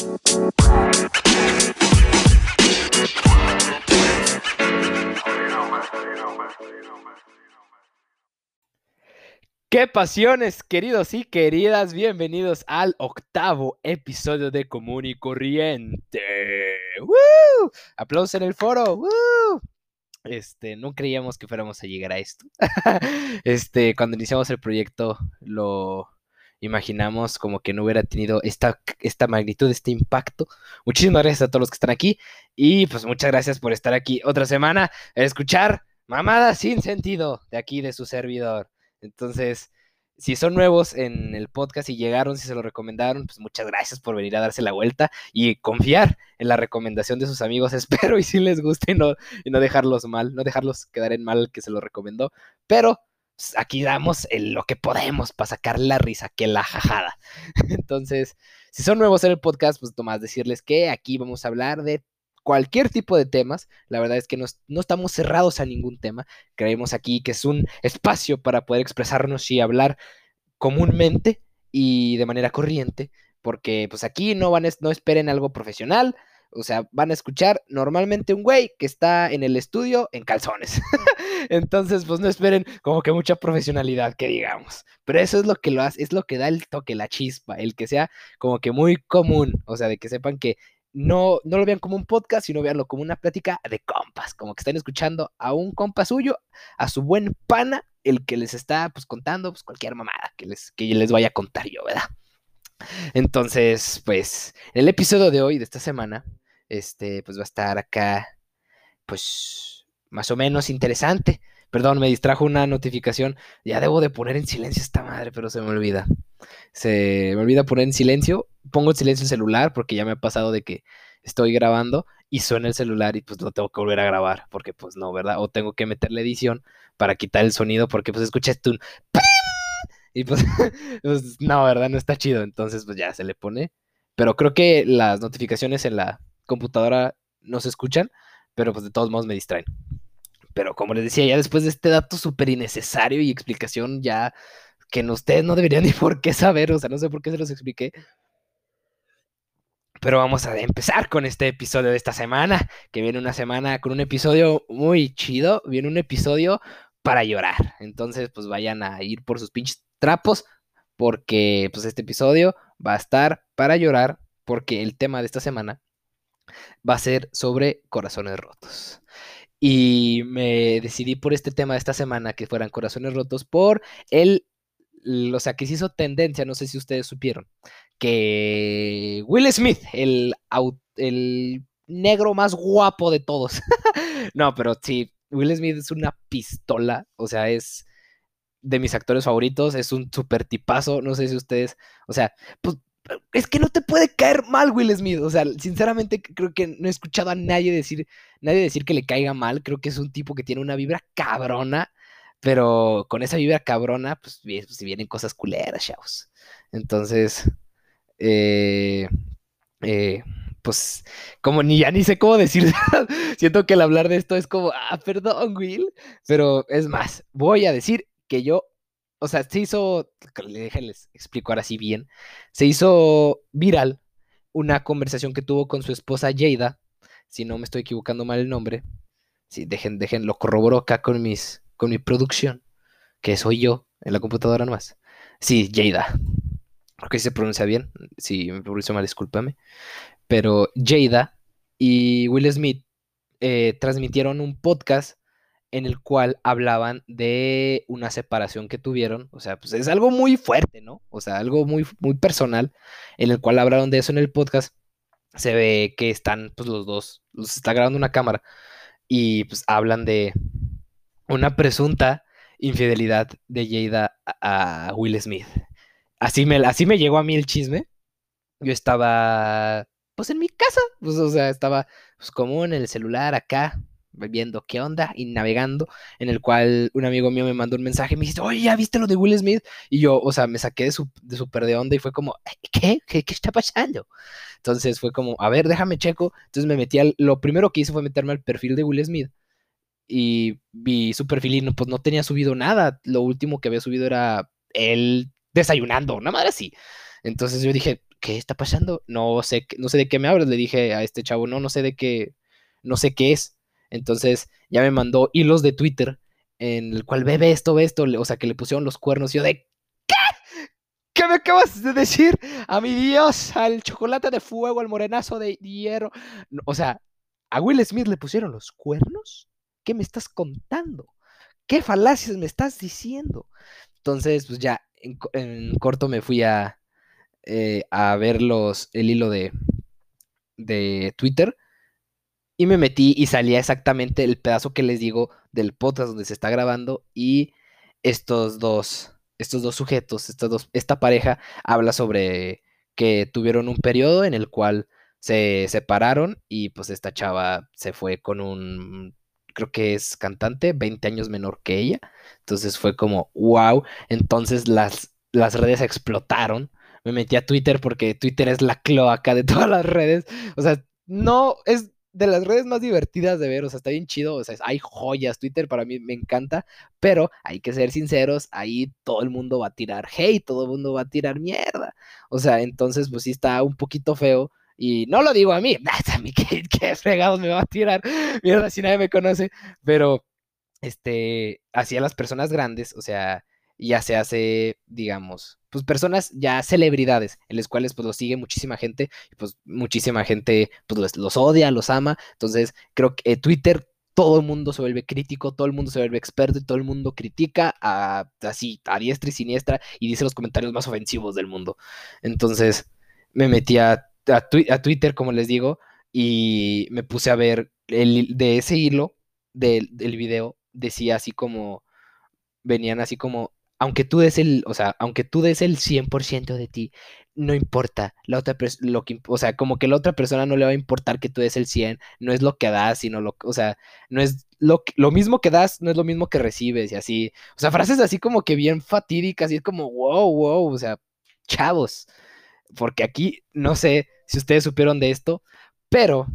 ¡Qué pasiones, queridos y queridas! Bienvenidos al octavo episodio de Común y Corriente. ¡Woo! Aplausos en el foro. ¡Woo! Este, no creíamos que fuéramos a llegar a esto. este, cuando iniciamos el proyecto, lo imaginamos como que no hubiera tenido esta, esta magnitud, este impacto. Muchísimas gracias a todos los que están aquí. Y pues muchas gracias por estar aquí otra semana a escuchar mamadas sin sentido de aquí de su servidor. Entonces, si son nuevos en el podcast y llegaron, si se lo recomendaron, pues muchas gracias por venir a darse la vuelta y confiar en la recomendación de sus amigos. Espero y si les guste y no, y no dejarlos mal, no dejarlos quedar en mal que se lo recomendó. Pero aquí damos lo que podemos para sacar la risa, que la jajada. Entonces, si son nuevos en el podcast, pues nomás decirles que aquí vamos a hablar de cualquier tipo de temas. La verdad es que no, estamos cerrados a ningún tema. Creemos aquí que es un espacio para poder expresarnos y hablar comúnmente y de manera corriente, porque pues aquí no van no esperen algo profesional, o sea, van a escuchar normalmente un güey que está en el estudio en calzones. Entonces, pues no esperen como que mucha profesionalidad, que digamos. Pero eso es lo que lo hace, es lo que da el toque, la chispa, el que sea como que muy común, o sea, de que sepan que no, no lo vean como un podcast, sino veanlo como una plática de compas, como que están escuchando a un compa suyo, a su buen pana, el que les está pues contando pues cualquier mamada que les, que les vaya a contar yo, ¿verdad? Entonces, pues, el episodio de hoy, de esta semana, este, pues va a estar acá, pues, más o menos interesante. Perdón, me distrajo una notificación. Ya debo de poner en silencio esta madre, pero se me olvida. Se me olvida poner en silencio. Pongo en silencio el celular porque ya me ha pasado de que estoy grabando y suena el celular y pues lo tengo que volver a grabar porque pues no, ¿verdad? O tengo que meterle edición para quitar el sonido porque pues escuchaste un y pues, pues, no, ¿verdad? No está chido. Entonces pues ya se le pone. Pero creo que las notificaciones en la computadora no se escuchan, pero pues de todos modos me distraen. Pero como les decía, ya después de este dato súper innecesario y explicación ya que ustedes no deberían ni por qué saber, o sea, no sé por qué se los expliqué. Pero vamos a empezar con este episodio de esta semana, que viene una semana con un episodio muy chido, viene un episodio para llorar. Entonces, pues vayan a ir por sus pinches trapos, porque pues este episodio va a estar para llorar, porque el tema de esta semana va a ser sobre corazones rotos. Y me decidí por este tema de esta semana, que fueran corazones rotos, por el, o sea, que se hizo tendencia, no sé si ustedes supieron, que Will Smith, el, el negro más guapo de todos, no, pero sí, Will Smith es una pistola, o sea, es de mis actores favoritos, es un super tipazo, no sé si ustedes, o sea, pues es que no te puede caer mal Will Smith. O sea, sinceramente creo que no he escuchado a nadie decir, nadie decir que le caiga mal. Creo que es un tipo que tiene una vibra cabrona, pero con esa vibra cabrona, pues, pues si vienen cosas culeras, chavos. Entonces, eh, eh, pues, como ni ya ni sé cómo decir, siento que el hablar de esto es como, ah, perdón, Will, pero es más, voy a decir que yo o sea, se hizo, les explico ahora bien, se hizo viral una conversación que tuvo con su esposa Jada, si no me estoy equivocando mal el nombre, sí, dejen, dejen, lo corroboro acá con, mis, con mi producción, que soy yo en la computadora nomás. Sí, Jada. Creo que se pronuncia bien, si me pronuncio mal, discúlpame. Pero Jada y Will Smith eh, transmitieron un podcast en el cual hablaban de una separación que tuvieron, o sea, pues es algo muy fuerte, ¿no? O sea, algo muy, muy personal, en el cual hablaron de eso en el podcast. Se ve que están, pues los dos, los está grabando una cámara y pues hablan de una presunta infidelidad de Jada a, Will Smith. Así me, así me llegó a mí el chisme. Yo estaba, pues en mi casa, pues, o sea, estaba pues como en el celular acá, viendo qué onda y navegando, en el cual un amigo mío me mandó un mensaje y me dice, oye, ¿ya viste lo de Will Smith? Y yo, o sea, me saqué de, su, de súper de onda y fue como, ¿qué? ¿qué? ¿Qué está pasando? Entonces fue como, a ver, déjame checo. Entonces me metí al, lo primero que hice fue meterme al perfil de Will Smith y vi su perfil y no, pues no tenía subido nada. Lo último que había subido era él desayunando, una madre así. Entonces yo dije, ¿qué está pasando? No sé, no sé de qué me hablas, le dije a este chavo, no, no sé de qué, no sé qué es. Entonces ya me mandó hilos de Twitter en el cual ve, esto, ve esto, o sea, que le pusieron los cuernos. Y yo de, ¿qué? ¿Qué me acabas de decir? A mi Dios, al chocolate de fuego, al morenazo de hierro. O sea, ¿a Will Smith le pusieron los cuernos? ¿Qué me estás contando? ¿Qué falacias me estás diciendo? Entonces, pues ya, en, corto me fui a, eh, a ver los, el hilo de, de Twitter y me metí y salía exactamente el pedazo que les digo del podcast donde se está grabando y estos dos, estos dos sujetos, estos dos, esta pareja habla sobre que tuvieron un periodo en el cual se separaron y pues esta chava se fue con un, creo que es cantante, 20 años menor que ella. Entonces fue como, wow. Entonces las, las redes explotaron. Me metí a Twitter porque Twitter es la cloaca de todas las redes. O sea, no es de las redes más divertidas de ver, o sea, está bien chido, o sea, hay joyas, Twitter para mí me encanta, pero hay que ser sinceros, ahí todo el mundo va a tirar hate, todo el mundo va a tirar mierda, o sea, entonces pues sí está un poquito feo, y no lo digo a mí, a mí qué, qué fregados me va a tirar, mierda, si nadie me conoce, pero, este, hacia las personas grandes, o sea, ya se hace, digamos, pues personas ya celebridades, en las cuales pues los sigue muchísima gente, pues muchísima gente pues los, odia, los ama, entonces creo que eh, Twitter todo el mundo se vuelve crítico, todo el mundo se vuelve experto y todo el mundo critica a, así a diestra y siniestra y dice los comentarios más ofensivos del mundo. Entonces me metí a, a, Twitter, como les digo, y me puse a ver el, de ese hilo del, del video, decía así como, venían así como aunque tú des el, o sea, aunque tú des el 100% de ti, no importa, la otra lo que, o sea, como que la otra persona no le va a importar que tú des el 100, no es lo que das, sino lo, o sea, no es lo, lo mismo que das, no es lo mismo que recibes y así, o sea, frases así como que bien fatídicas y es como, wow, wow, o sea, chavos, porque aquí, no sé si ustedes supieron de esto, pero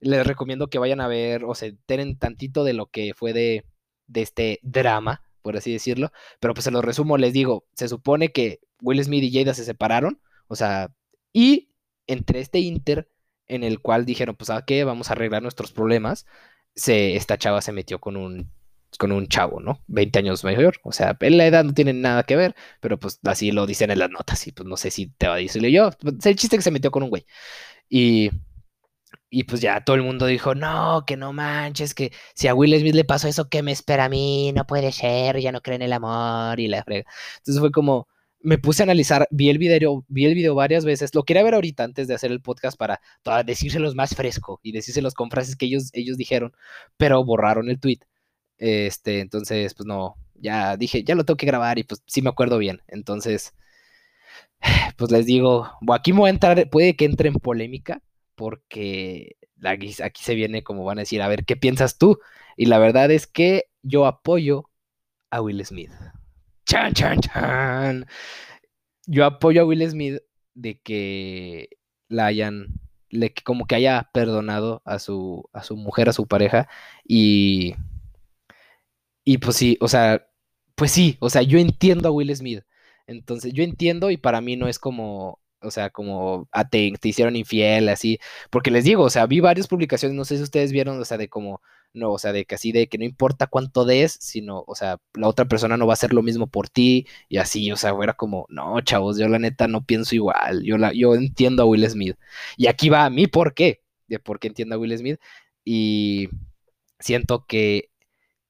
les recomiendo que vayan a ver o se enteren tantito de lo que fue de, de este drama por así decirlo. Pero pues se lo resumo, les digo, se supone que Will Smith y Jada se separaron, o sea, y entre este inter en el cual dijeron, pues, ¿a qué? Vamos a arreglar nuestros problemas, se, esta chava se metió con un, con un chavo, ¿no? 20 años mayor, o sea, en la edad no tiene nada que ver, pero pues así lo dicen en las notas y pues no sé si te va a decirle yo, pues, el chiste que se metió con un güey. Y y pues ya todo el mundo dijo, no, que no manches, que si a Will Smith le pasó eso, ¿qué me espera a mí? No puede ser, ya no cree en el amor y la frega. Entonces fue como, me puse a analizar, vi el video, vi el video varias veces, lo quería ver ahorita antes de hacer el podcast para decírselos más fresco y decírselos con frases que ellos, ellos dijeron, pero borraron el tweet. Este, entonces, pues no, ya dije, ya lo tengo que grabar y pues sí me acuerdo bien. Entonces, pues les digo, aquí me entrar, puede que entre en polémica, porque aquí, se viene como van a decir, a ver, ¿qué piensas tú? Y la verdad es que yo apoyo a Will Smith. Chan, chan, chan. Yo apoyo a Will Smith de que la hayan, como que haya perdonado a su, a su mujer, a su pareja, y, y pues sí, o sea, pues sí, o sea, yo entiendo a Will Smith. Entonces, yo entiendo y para mí no es como, o sea, como te, hicieron infiel, así, porque les digo, o sea, vi varias publicaciones, no sé si ustedes vieron, o sea, de como, no, o sea, de que así, de que no importa cuánto des, sino, o sea, la otra persona no va a hacer lo mismo por ti, y así, o sea, era como, no, chavos, yo la neta no pienso igual, yo, la, yo entiendo a Will Smith, y aquí va a mí, ¿por qué? De por qué entiendo a Will Smith, y siento que,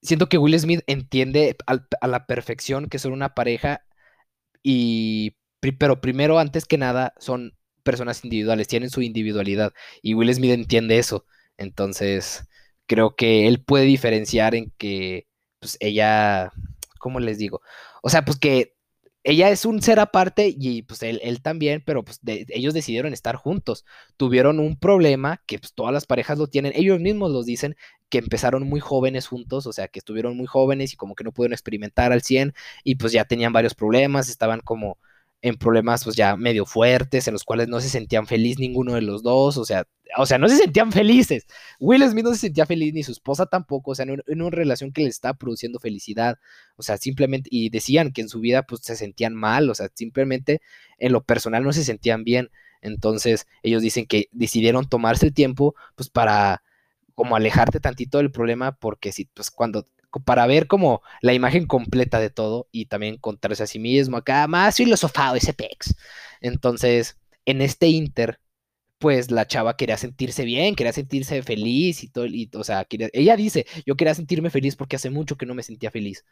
siento que Will Smith entiende a la perfección que son una pareja, y pero primero, antes que nada, son personas individuales, tienen su individualidad y Will Smith entiende eso. Entonces, creo que él puede diferenciar en que, pues ella, ¿cómo les digo? O sea, pues que ella es un ser aparte y pues él, él también, pero pues ellos decidieron estar juntos. Tuvieron un problema que pues todas las parejas lo tienen, ellos mismos los dicen que empezaron muy jóvenes juntos, o sea, que estuvieron muy jóvenes y como que no pudieron experimentar al 100 y pues ya tenían varios problemas, estaban como en problemas pues ya medio fuertes, en los cuales no se sentían feliz ninguno de los dos, o sea, o sea, no se sentían felices. Will Smith no se sentía feliz ni su esposa tampoco, o sea, en, una relación que le estaba produciendo felicidad, o sea, simplemente, y decían que en su vida pues se sentían mal, o sea, simplemente en lo personal no se sentían bien. Entonces, ellos dicen que decidieron tomarse el tiempo, pues, para como alejarte tantito del problema, porque si, pues, cuando, para ver como la imagen completa de todo y también encontrarse a sí mismo acá, más filosofado ese pex. Entonces, en este inter, pues la chava quería sentirse bien, quería sentirse feliz y todo, o sea, ella dice, yo quería sentirme feliz porque hace mucho que no me sentía feliz.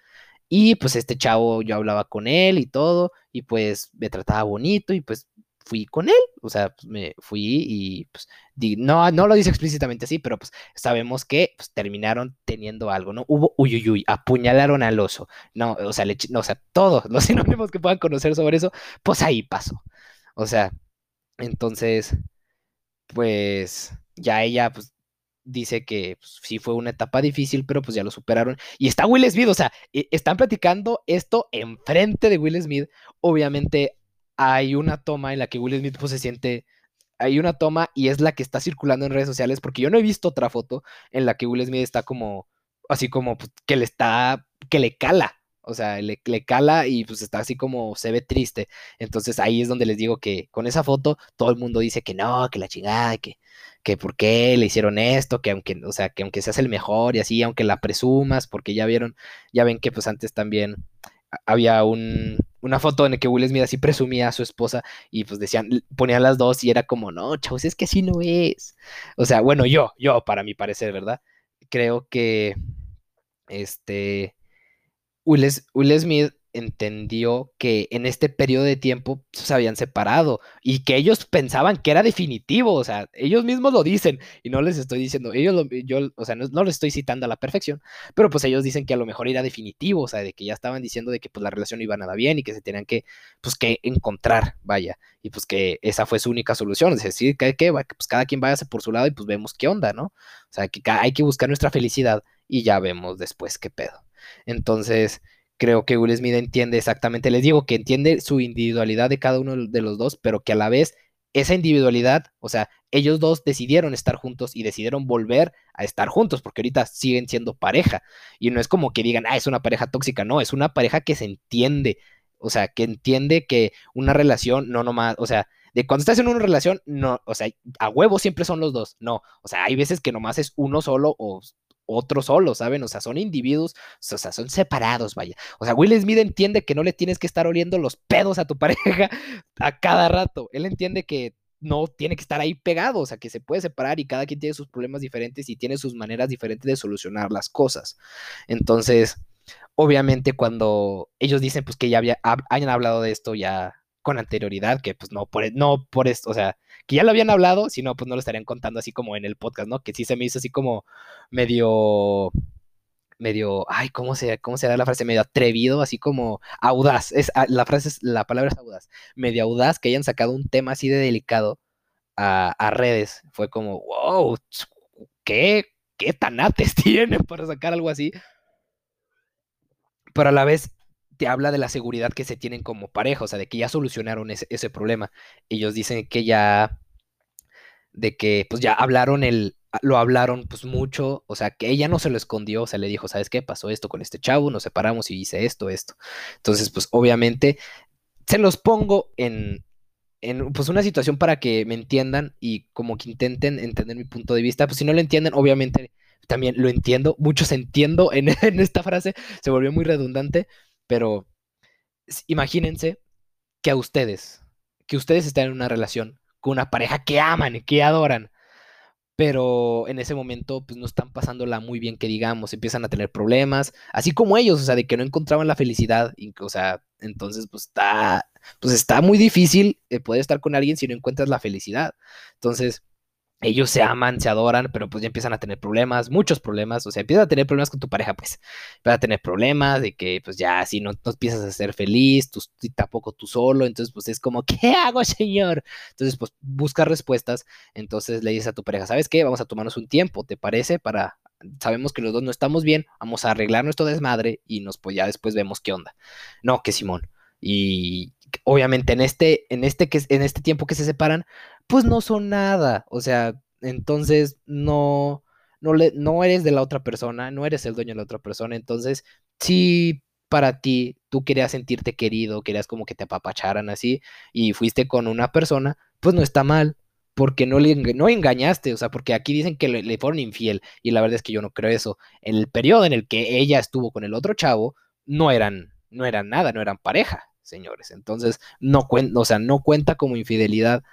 Y pues este chavo, yo hablaba con él y todo, y pues me trataba bonito y pues fui con él, o sea, pues, me fui y pues no, no lo dice explícitamente así, pero pues sabemos que pues, terminaron teniendo algo, ¿no? Hubo uy, uy, uy, apuñalaron al oso, no, o sea, no, o sea, todos los sinónimos que puedan conocer sobre eso, pues ahí pasó, o sea, entonces pues ya ella pues, dice que pues, sí fue una etapa difícil, pero pues ya lo superaron. Y está Will Smith, o sea, e, están platicando esto enfrente de Will Smith. Obviamente hay una toma en la que Will Smith pues, se siente... Hay una toma y es la que está circulando en redes sociales, porque yo no he visto otra foto en la que Will Smith está como, así como pues, que le está, que le cala o sea, le, cala y pues está así como se ve triste. Entonces ahí es donde les digo que con esa foto todo el mundo dice que no, que la chingada, que, que por qué le hicieron esto, que aunque, o sea, que aunque seas el mejor y así, aunque la presumas, porque ya vieron, ya ven que pues antes también había un, una foto en la que Will Smith así presumía a su esposa y pues decían, ponían las dos y era como, no, chavos, es que así no es. O sea, bueno, yo, yo, para mi parecer, ¿verdad? Creo que, este, Will, Smith entendió que en este periodo de tiempo se habían separado y que ellos pensaban que era definitivo, o sea, ellos mismos lo dicen y no les estoy diciendo, ellos yo, o sea, no, no les estoy citando a la perfección, pero pues ellos dicen que a lo mejor era definitivo, o sea, de que ya estaban diciendo de que pues la relación iba nada bien y que se tenían que, pues que encontrar, vaya, y pues que esa fue su única solución, es decir, que, que pues cada quien váyase por su lado y pues vemos qué onda, ¿no? O sea, que hay que buscar nuestra felicidad y ya vemos después qué pedo. Entonces, creo que Will Smith entiende exactamente, les digo que entiende su individualidad de cada uno de los dos, pero que a la vez esa individualidad, o sea, ellos dos decidieron estar juntos y decidieron volver a estar juntos, porque ahorita siguen siendo pareja. Y no es como que digan, ah, es una pareja tóxica, no, es una pareja que se entiende, o sea, que entiende que una relación no nomás, o sea, de cuando estás en una relación, no, o sea, a huevo siempre son los dos, no, o sea, hay veces que nomás es uno solo o otro solo, ¿saben? O sea, son individuos, o sea, son separados, vaya. O sea, Will Smith entiende que no le tienes que estar oliendo los pedos a tu pareja a cada rato. Él entiende que no tiene que estar ahí pegado, o sea, que se puede separar y cada quien tiene sus problemas diferentes y tiene sus maneras diferentes de solucionar las cosas. Entonces, obviamente cuando ellos dicen pues que ya había, hayan hablado de esto ya con anterioridad, que pues no por, e, no por esto, o sea, que ya lo habían hablado, si no, pues no lo estarían contando así como en el podcast, ¿no? Que sí se me hizo así como medio, medio, ay, ¿cómo se, cómo se da la frase? Medio atrevido, así como audaz, es, ah, la frase es, la palabra es audaz, medio audaz que hayan sacado un tema así de delicado a, redes, fue como, wow, ¿qué, qué tanates tienen para sacar algo así? Pero a la vez te habla de la seguridad que se tienen como pareja, o sea, de que ya solucionaron ese, problema. Ellos dicen que ya, de que pues ya hablaron el, lo hablaron pues mucho, o sea, que ella no se lo escondió, o sea, le dijo, ¿sabes qué? Pasó esto con este chavo, nos separamos y hice esto, esto. Entonces, pues obviamente se los pongo en, en pues una situación para que me entiendan y como que intenten entender mi punto de vista, pues si no lo entienden, obviamente también lo entiendo, muchos entiendo en, en esta frase, se volvió muy redundante, pero imagínense que a ustedes, que ustedes están en una relación con una pareja que aman y que adoran, pero en ese momento pues no están pasándola muy bien que digamos, empiezan a tener problemas, así como ellos, o sea, de que no encontraban la felicidad, o sea, entonces pues está, pues está muy difícil eh, poder estar con alguien si no encuentras la felicidad. Entonces, ellos se aman, se adoran, pero pues ya empiezan a tener problemas, muchos problemas, o sea, empiezan a tener problemas con tu pareja, pues, empiezan a tener problemas de que pues ya si no, no empiezas a ser feliz, tú, tampoco tú solo, entonces pues es como, ¿qué hago, señor? Entonces pues busca respuestas, entonces le dices a tu pareja, ¿sabes qué? Vamos a tomarnos un tiempo, ¿te parece? Para, sabemos que los dos no estamos bien, vamos a arreglar nuestro desmadre y nos pues ya después vemos qué onda. No, que Simón. Y obviamente en este, en este, que, en este tiempo que se separan, pues no son nada. O sea, entonces no, no, le, no eres de la otra persona, no eres el dueño de la otra persona. Entonces, si para ti tú querías sentirte querido, querías como que te apapacharan así y fuiste con una persona, pues no está mal, porque no le no engañaste, o sea, porque aquí dicen que le, fueron infiel, y la verdad es que yo no creo eso. El periodo en el que ella estuvo con el otro chavo, no eran, no eran nada, no eran pareja, señores. Entonces, no cuenta, o sea, no cuenta como infidelidad,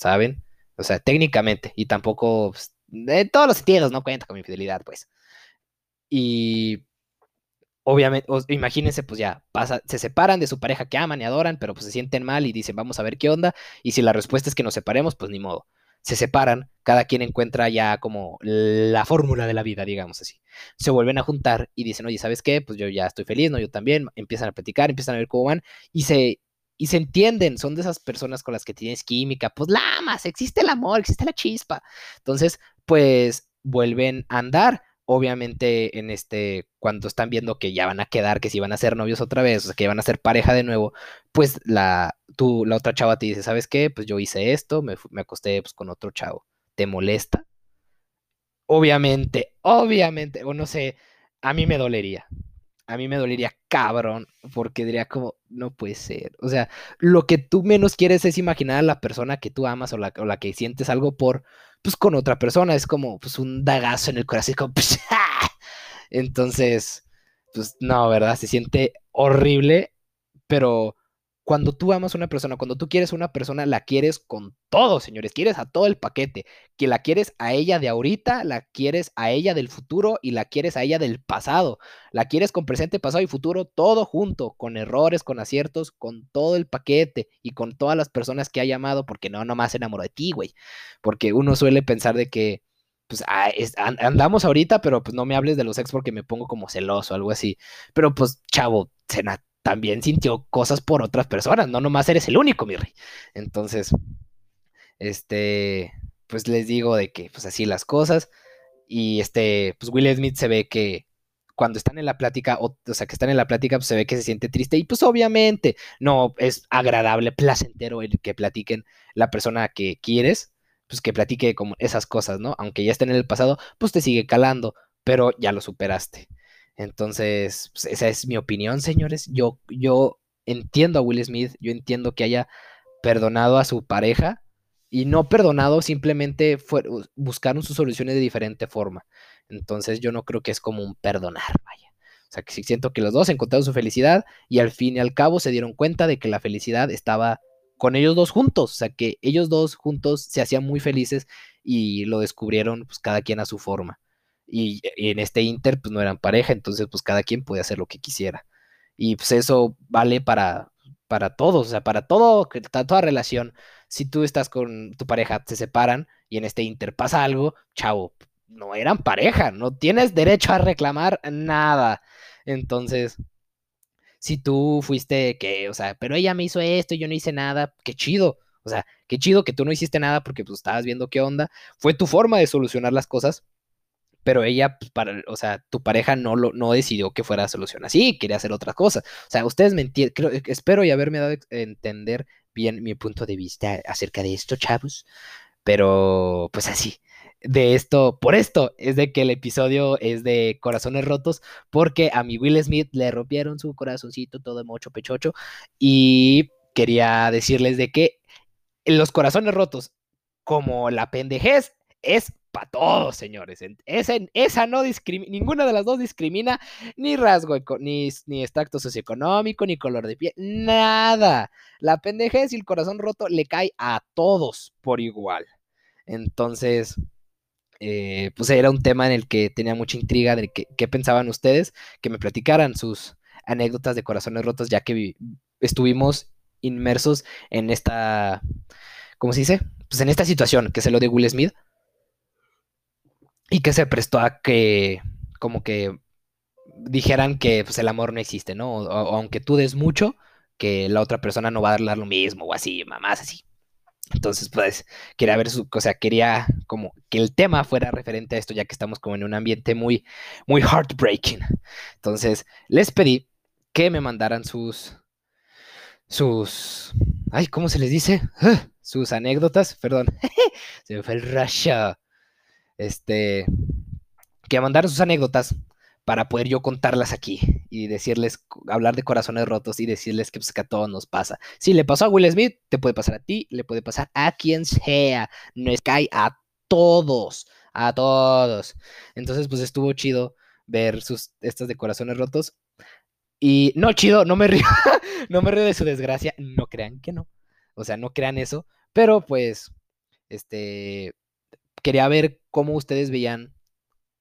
¿saben? O sea, técnicamente, y tampoco, pues, todos los sentidos, no cuenta como infidelidad, pues. Y obviamente, imagínense, pues ya, pasa, se separan de su pareja que aman y adoran, pero pues se sienten mal y dicen, vamos a ver qué onda. Y si la respuesta es que nos separemos, pues ni modo. Se separan, cada quien encuentra ya como la fórmula de la vida, digamos así. Se vuelven a juntar y dicen, oye, ¿sabes qué? Pues yo ya estoy feliz, ¿no? Yo también. Empiezan a platicar, empiezan a ver cómo van y se, y se entienden, son de esas personas con las que tienes química, pues la existe el amor, existe la chispa. Entonces, pues vuelven a andar obviamente en este, cuando están viendo que ya van a quedar, que si van a ser novios otra vez, o sea, que van a ser pareja de nuevo, pues la, tú, la otra chava te dice, ¿sabes qué? Pues yo hice esto, me, me acosté pues, con otro chavo. ¿Te molesta? Obviamente, obviamente, o no sé, a mí me dolería a mí me dolería cabrón, porque diría como, no puede ser. O sea, lo que tú menos quieres es imaginar a la persona que tú amas o la, o la que sientes algo por, pues con otra persona. Es como, pues un dagazo en el corazón. Como, Entonces, pues no, ¿verdad? Se siente horrible, pero cuando tú amas a una persona, cuando tú quieres a una persona, la quieres con todo, señores. Quieres a todo el paquete. Que la quieres a ella de ahorita, la quieres a ella del futuro y la quieres a ella del pasado. La quieres con presente, pasado y futuro, todo junto, con errores, con aciertos, con todo el paquete y con todas las personas que ha llamado, porque no nomás se enamoró de ti, güey. Porque uno suele pensar de que pues ah, andamos ahorita, pero pues no me hables de los ex porque me pongo como celoso, algo así. Pero pues, chavo, también sintió cosas por otras personas, no nomás eres el único, mi rey. Entonces, este, pues les digo de que, pues así las cosas. Y este, pues Will Smith se ve que cuando están en la plática, o, sea, que están en la plática, pues se ve que se siente triste. Y pues obviamente no es agradable, placentero el que platiquen la persona que quieres, pues que platique como esas cosas, ¿no? Aunque ya estén en el pasado, pues te sigue calando, pero ya lo superaste. Entonces, pues, esa es mi opinión, señores. Yo, yo entiendo a Will Smith, yo entiendo que haya perdonado a su pareja y no perdonado, simplemente buscaron sus soluciones de diferente forma. Entonces, yo no creo que es como un perdonar, vaya. O sea, que siento que los dos encontraron su felicidad y al fin y al cabo se dieron cuenta de que la felicidad estaba con ellos dos juntos. O sea, que ellos dos juntos se hacían muy felices y lo descubrieron pues cada quien a su forma. Y, en este Inter pues no eran pareja, entonces pues cada quien puede hacer lo que quisiera. Y pues eso vale para, para todos, o sea, para todo, toda relación. Si tú estás con tu pareja, se separan y en este Inter pasa algo, chavo, no eran pareja, no tienes derecho a reclamar nada. Entonces, si tú fuiste que, o sea, pero ella me hizo esto y yo no hice nada, qué chido. O sea, qué chido que tú no hiciste nada porque pues estabas viendo qué onda. Fue tu forma de solucionar las cosas pero ella, pues, para, o sea, tu pareja no, lo, no decidió que fuera solución así, quería hacer otra cosa. O sea, ustedes me entienden, eh, espero y haberme dado a entender bien mi punto de vista acerca de esto, chavos, pero pues así. De esto, por esto es de que el episodio es de corazones rotos, porque a mi Will Smith le rompieron su corazoncito todo mocho pechocho y quería decirles de que los corazones rotos, como la pendejez, es para todos, señores. Esa, esa no discrimina, ninguna de las dos discrimina ni rasgo, ni, ni extracto socioeconómico, ni color de piel, nada. La pendejez y el corazón roto le cae a todos por igual. Entonces, eh, pues era un tema en el que tenía mucha intriga de qué pensaban ustedes, que me platicaran sus anécdotas de corazones rotos, ya que estuvimos inmersos en esta, ¿cómo se dice? Pues en esta situación, que es lo de Will Smith y que se prestó a que como que dijeran que pues, el amor no existe, ¿no? O, aunque tú des mucho, que la otra persona no va a dar lo mismo o así, mamás así. Entonces, pues, quería ver su, o sea, quería como que el tema fuera referente a esto, ya que estamos como en un ambiente muy, muy heartbreaking. Entonces, les pedí que me mandaran sus, sus, ay, ¿cómo se les dice? sus anécdotas, perdón, se me fue el racha este, que mandaron sus anécdotas para poder yo contarlas aquí y decirles, hablar de corazones rotos y decirles que, pues, que a todos nos pasa. Si le pasó a Will Smith, te puede pasar a ti, le puede pasar a quien sea. No es que hay a todos, a todos. Entonces, pues estuvo chido ver sus, estas de corazones rotos. Y no chido, no me río, no me río de su desgracia, no crean que no. O sea, no crean eso, pero pues, este, quería ver cómo ustedes veían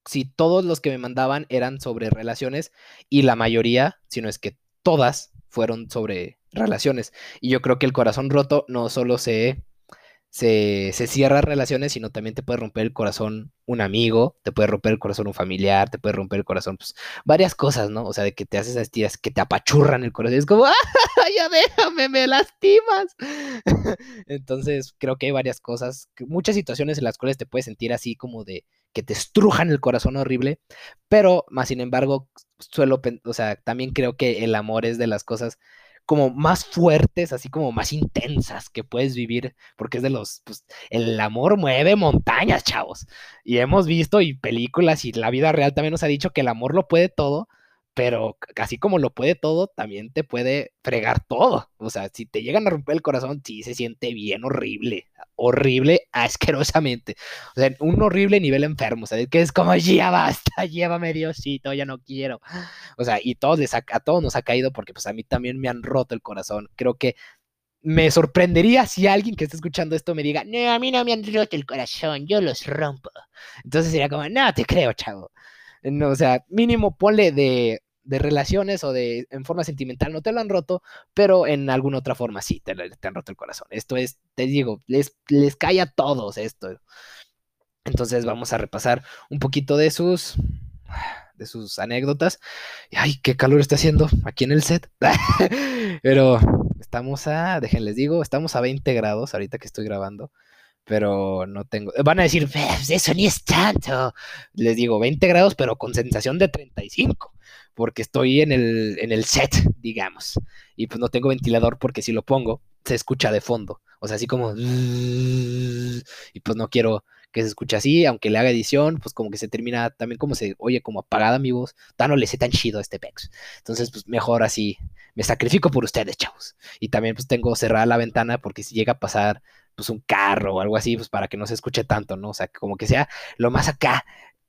si todos los que me mandaban eran sobre relaciones y la mayoría, si no es que todas, fueron sobre relaciones. Y yo creo que el corazón roto no solo se se, cierra relaciones, sino también te puede romper el corazón un amigo, te puede romper el corazón un familiar, te puede romper el corazón, pues, varias cosas, ¿no? O sea, de que te haces esas tías que te apachurran el corazón. Es como, ¡ah, ya déjame, me lastimas! Entonces, creo que hay varias cosas, muchas situaciones en las cuales te puedes sentir así como de que te estrujan el corazón horrible, pero más sin embargo, suelo, o sea, también creo que el amor es de las cosas como más fuertes, así como más intensas que puedes vivir, porque es de los, pues, el amor mueve montañas, chavos. Y hemos visto y películas y la vida real también nos ha dicho que el amor lo puede todo, pero así como lo puede todo, también te puede fregar todo. O sea, si te llegan a romper el corazón, sí se siente bien horrible, horrible, asquerosamente. O sea, un horrible nivel enfermo, o sea, que es como, ya basta, llévame Diosito, ya no quiero. O sea, y todos les a todos nos ha caído porque pues a mí también me han roto el corazón. Creo que me sorprendería si alguien que está escuchando esto me diga, no, a mí no me han roto el corazón, yo los rompo. Entonces sería como, no, te creo, chavo. No, o sea, mínimo ponle de de relaciones o de en forma sentimental no te lo han roto, pero en alguna otra forma sí te, han roto el corazón. Esto es, te digo, les, les cae a todos esto. Entonces vamos a repasar un poquito de sus de sus anécdotas. Ay, qué calor está haciendo aquí en el set. Pero estamos a, déjenles digo, estamos a 20 grados ahorita que estoy grabando pero no tengo. Van a decir, eso ni es tanto. Les digo 20 grados, pero con sensación de 35 porque estoy en el, en el set, digamos. Y pues no tengo ventilador porque si lo pongo, se escucha de fondo. O sea, así como... Y pues no quiero que se escuche así, aunque le haga edición, pues como que se termina también como se oye como apagada mi voz. no le sé tan chido a este pex. Entonces, pues mejor así. Me sacrifico por ustedes, chavos. Y también pues tengo cerrada la ventana porque si llega a pasar pues un carro o algo así, pues para que no se escuche tanto, ¿no? O sea, como que sea lo más acá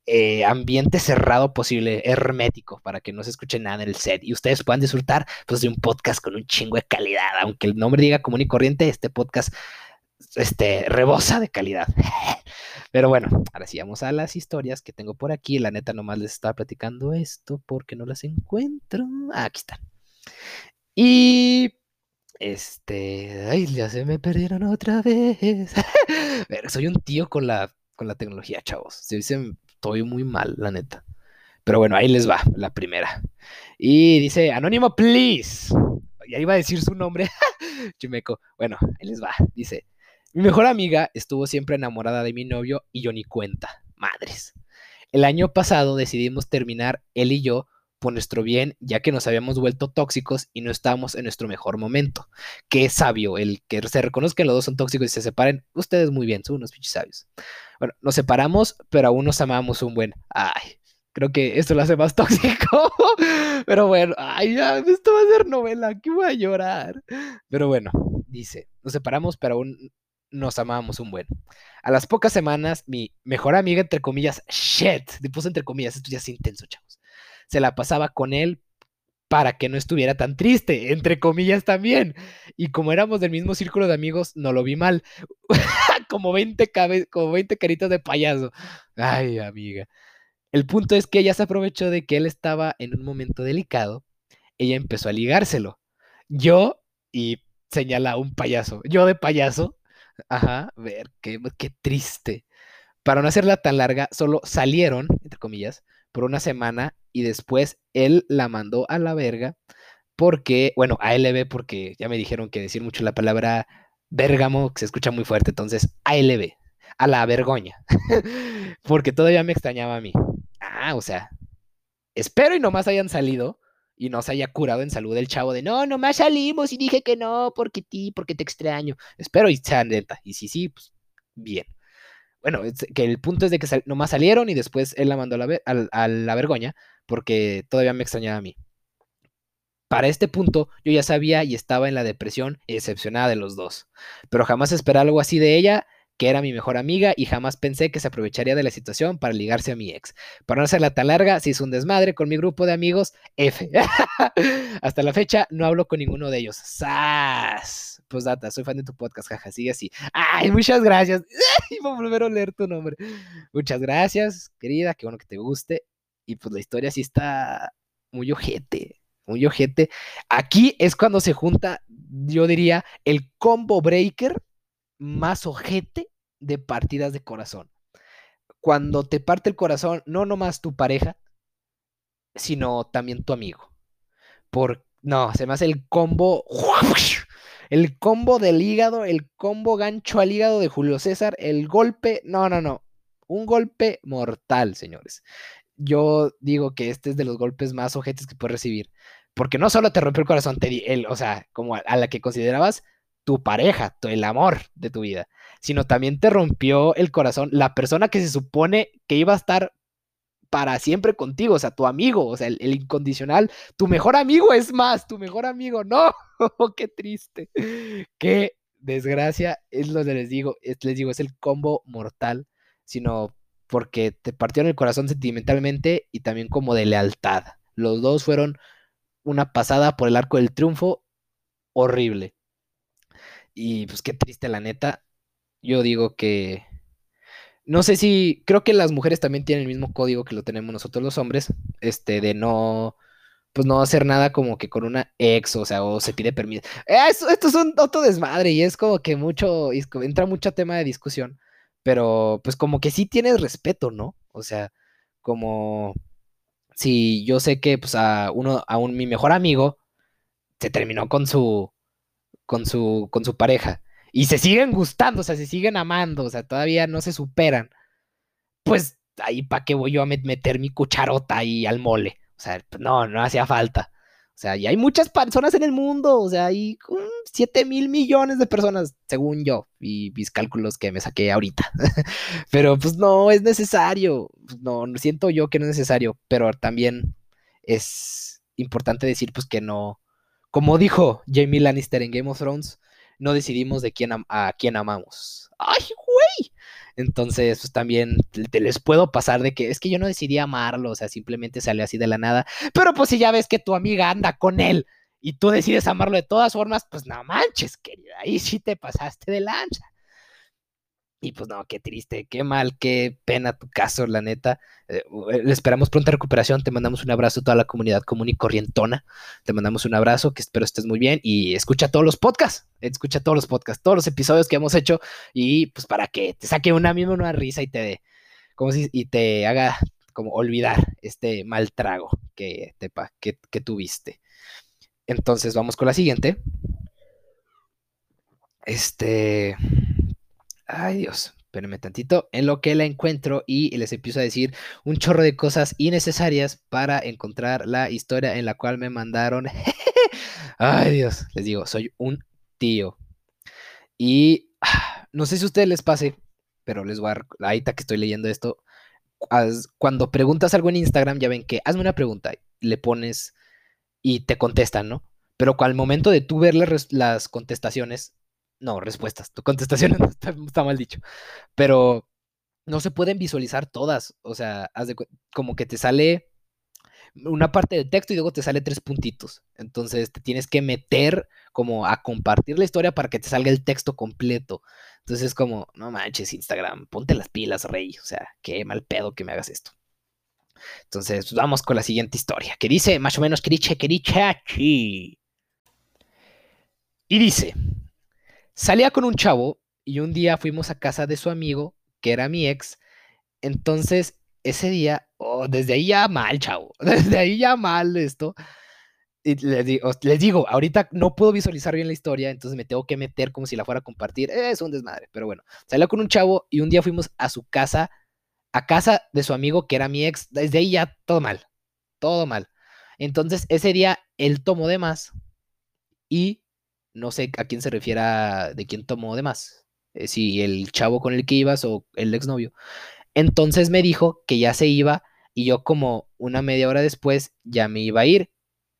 eh, ambiente cerrado posible, hermético, para que no se escuche nada en el set y ustedes puedan disfrutar pues, de un podcast con un chingo de calidad. Aunque el nombre diga común y corriente, este podcast este, rebosa de calidad. Pero bueno, ahora sí vamos a las historias que tengo por aquí. La neta nomás les estaba platicando esto porque no las encuentro. Ah, aquí están. Y este, ay, ya se me perdieron otra vez. Pero soy un tío con la con la tecnología, chavos. Se dicen estoy muy mal, la neta. Pero bueno, ahí les va, la primera. Y dice, Anónimo, please. Ya iba a decir su nombre. Chimeco. Bueno, ahí les va. Dice, mi mejor amiga estuvo siempre enamorada de mi novio y yo ni cuenta. Madres. El año pasado decidimos terminar él y yo por nuestro bien, ya que nos habíamos vuelto tóxicos y no estábamos en nuestro mejor momento. Qué sabio, el que se reconozca que los dos son tóxicos y se separen. Ustedes muy bien, son unos pinches sabios. Bueno, nos separamos, pero aún nos amamos un buen. Ay, creo que esto lo hace más tóxico. pero bueno, ay, ya, esto va a ser novela, aquí voy a llorar. Pero bueno, dice, nos separamos, pero aún nos amábamos un buen. A las pocas semanas, mi mejor amiga, entre comillas, shit, le puse entre comillas, esto ya es intenso, chavos. Se la pasaba con él para que no estuviera tan triste, entre comillas también. Y como éramos del mismo círculo de amigos, no lo vi mal. como 20, como 20 caritas de payaso. Ay, amiga. El punto es que ella se aprovechó de que él estaba en un momento delicado. Ella empezó a ligárselo. Yo, y señala un payaso. Yo de payaso. Ajá, ver, qué, qué triste. Para no hacerla tan larga, solo salieron, entre comillas, por una semana y después él la mandó a la verga porque, bueno, a LB porque ya me dijeron que decir mucho la palabra Bérgamo, que se escucha muy fuerte, entonces ALB, a la vergoña, porque todavía me extrañaba a mí. Ah, o sea, espero y nomás hayan salido y no se haya curado en salud el chavo de no, nomás salimos y dije que no, porque ti, porque te extraño. Espero y sean neta. Y si sí, pues bien. Bueno, que el punto es de que nomás salieron y después él la mandó a la, vergoña porque todavía me extrañaba a mí. Para este punto, yo ya sabía y estaba en la depresión excepcionada de los dos, pero jamás esperé algo así de ella que era mi mejor amiga y jamás pensé que se aprovecharía de la situación para ligarse a mi ex. Para no hacerla tan larga, se hizo un desmadre con mi grupo de amigos F. Hasta la fecha no hablo con ninguno de ellos. ¡Sas! Pues data, soy fan de tu podcast, jaja, sigue así. ¡Ay, muchas gracias! Voy a volver a leer tu nombre. Muchas gracias, querida, qué bueno que te guste. Y pues la historia sí está muy ojete, muy ojete. Aquí es cuando se junta, yo diría, el combo breaker más ojete de partidas de corazón. Cuando te parte el corazón, no nomás tu pareja, sino también tu amigo. Por, no, se me hace el combo, el combo del hígado, el combo gancho al hígado de Julio César, el golpe, no, no, no, un golpe mortal, señores. Yo digo que este es de los golpes más ojetes que puedes recibir, porque no solo te rompe el corazón, te, el, o sea, como a la que considerabas tu pareja, el amor de tu vida, sino también te rompió el corazón la persona que se supone que iba a estar para siempre contigo, o sea, tu amigo, o sea, el, incondicional, tu mejor amigo es más, tu mejor amigo, no, qué triste, qué desgracia, es lo que les digo, les digo, es el combo mortal, sino porque te partieron el corazón sentimentalmente y también como de lealtad. Los dos fueron una pasada por el arco del triunfo horrible. Y pues qué triste, la neta. Yo digo que. No sé si. Creo que las mujeres también tienen el mismo código que lo tenemos nosotros los hombres. Este, de no. Pues no hacer nada como que con una ex, o sea, o se pide permiso. Esto, esto es un auto desmadre y es como que mucho. Entra mucho tema de discusión. Pero pues como que sí tienes respeto, ¿no? O sea, como. Si yo sé que pues a uno, a un mi mejor amigo, se terminó con su con su, con su pareja y se siguen gustando, o sea, se siguen amando, o sea, todavía no se superan, pues ahí para qué voy yo a meter mi cucharota ahí al mole. O sea, no, no hacía falta. O sea, y hay muchas personas en el mundo, o sea, hay 7 mil millones de personas, según yo, y mis cálculos que me saqué ahorita. pero pues no es necesario, pues, no, siento yo que no es necesario, pero también es importante decir pues que no, como dijo Jamie Lannister en Game of Thrones, no decidimos de quién a quién amamos. ¡Ay, güey! Entonces, pues también te les puedo pasar de que es que yo no decidí amarlo, o sea, simplemente sale así de la nada. Pero pues si ya ves que tu amiga anda con él y tú decides amarlo de todas formas, pues no manches, querida, ahí sí te pasaste de lancha. Y pues no, qué triste, qué mal, qué pena tu caso, la neta. Eh, le esperamos pronta recuperación. Te mandamos un abrazo a toda la comunidad común y corrientona. Te mandamos un abrazo, que espero estés muy bien. Y escucha todos los podcasts. Escucha todos los podcasts, todos los episodios que hemos hecho. Y pues para que te saque una misma una risa y te como si, y te haga como olvidar este mal trago que, te, que, que tuviste. Entonces vamos con la siguiente. Este. Ay Dios, espérenme tantito, en lo que la encuentro y les empiezo a decir un chorro de cosas innecesarias para encontrar la historia en la cual me mandaron. Ay Dios, les digo, soy un tío. Y ah, no sé si a ustedes les pase, pero les voy a... Ahorita que estoy leyendo esto, cuando preguntas algo en Instagram, ya ven que hazme una pregunta, le pones y te contestan, ¿no? Pero al momento de tú ver las contestaciones, no, respuestas. Tu contestación está, mal dicho. Pero no se pueden visualizar todas. O sea, como que te sale una parte del texto y luego te sale tres puntitos. Entonces te tienes que meter como a compartir la historia para que te salga el texto completo. Entonces es como, no manches, Instagram, ponte las pilas, rey. O sea, qué mal pedo que me hagas esto. Entonces, pues, vamos con la siguiente historia, que dice más o menos Keriche Kerichachi. Y dice, Salía con un chavo y un día fuimos a casa de su amigo, que era mi ex. Entonces, ese día, oh, desde ahí ya mal, chavo. Desde ahí ya mal esto. Les digo, les digo, ahorita no puedo visualizar bien la historia, entonces me tengo que meter como si la fuera a compartir. Es un desmadre, pero bueno. Salió con un chavo y un día fuimos a su casa, a casa de su amigo que era mi ex. Desde ahí ya todo mal, todo mal. Entonces ese día él tomó de más y no sé a quién se refiera de quién tomó de más. eh, si el chavo con el que ibas o el exnovio. Entonces me dijo que ya se iba y yo como una media hora después ya me iba a ir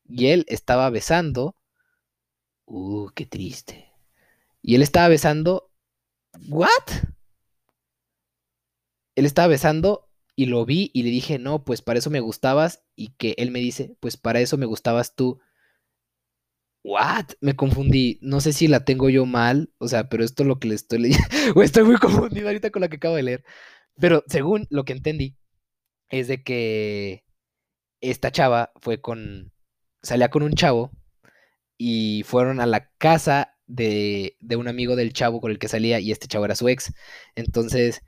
y él estaba besando. Uh, qué triste. Y él estaba besando. ¿What? Él estaba besando y lo vi y le dije, no, pues para eso me gustabas. Y que él me dice, pues para eso me gustabas tú. ¿What? Me confundí. No sé si la tengo yo mal. O sea, pero esto es lo que le estoy leyendo. estoy muy confundido ahorita con la que acabo de leer. Pero según lo que entendí, es de que esta chava fue con. Salía con un chavo y fueron a la casa de, de un amigo del chavo con el que salía y este chavo era su ex. Entonces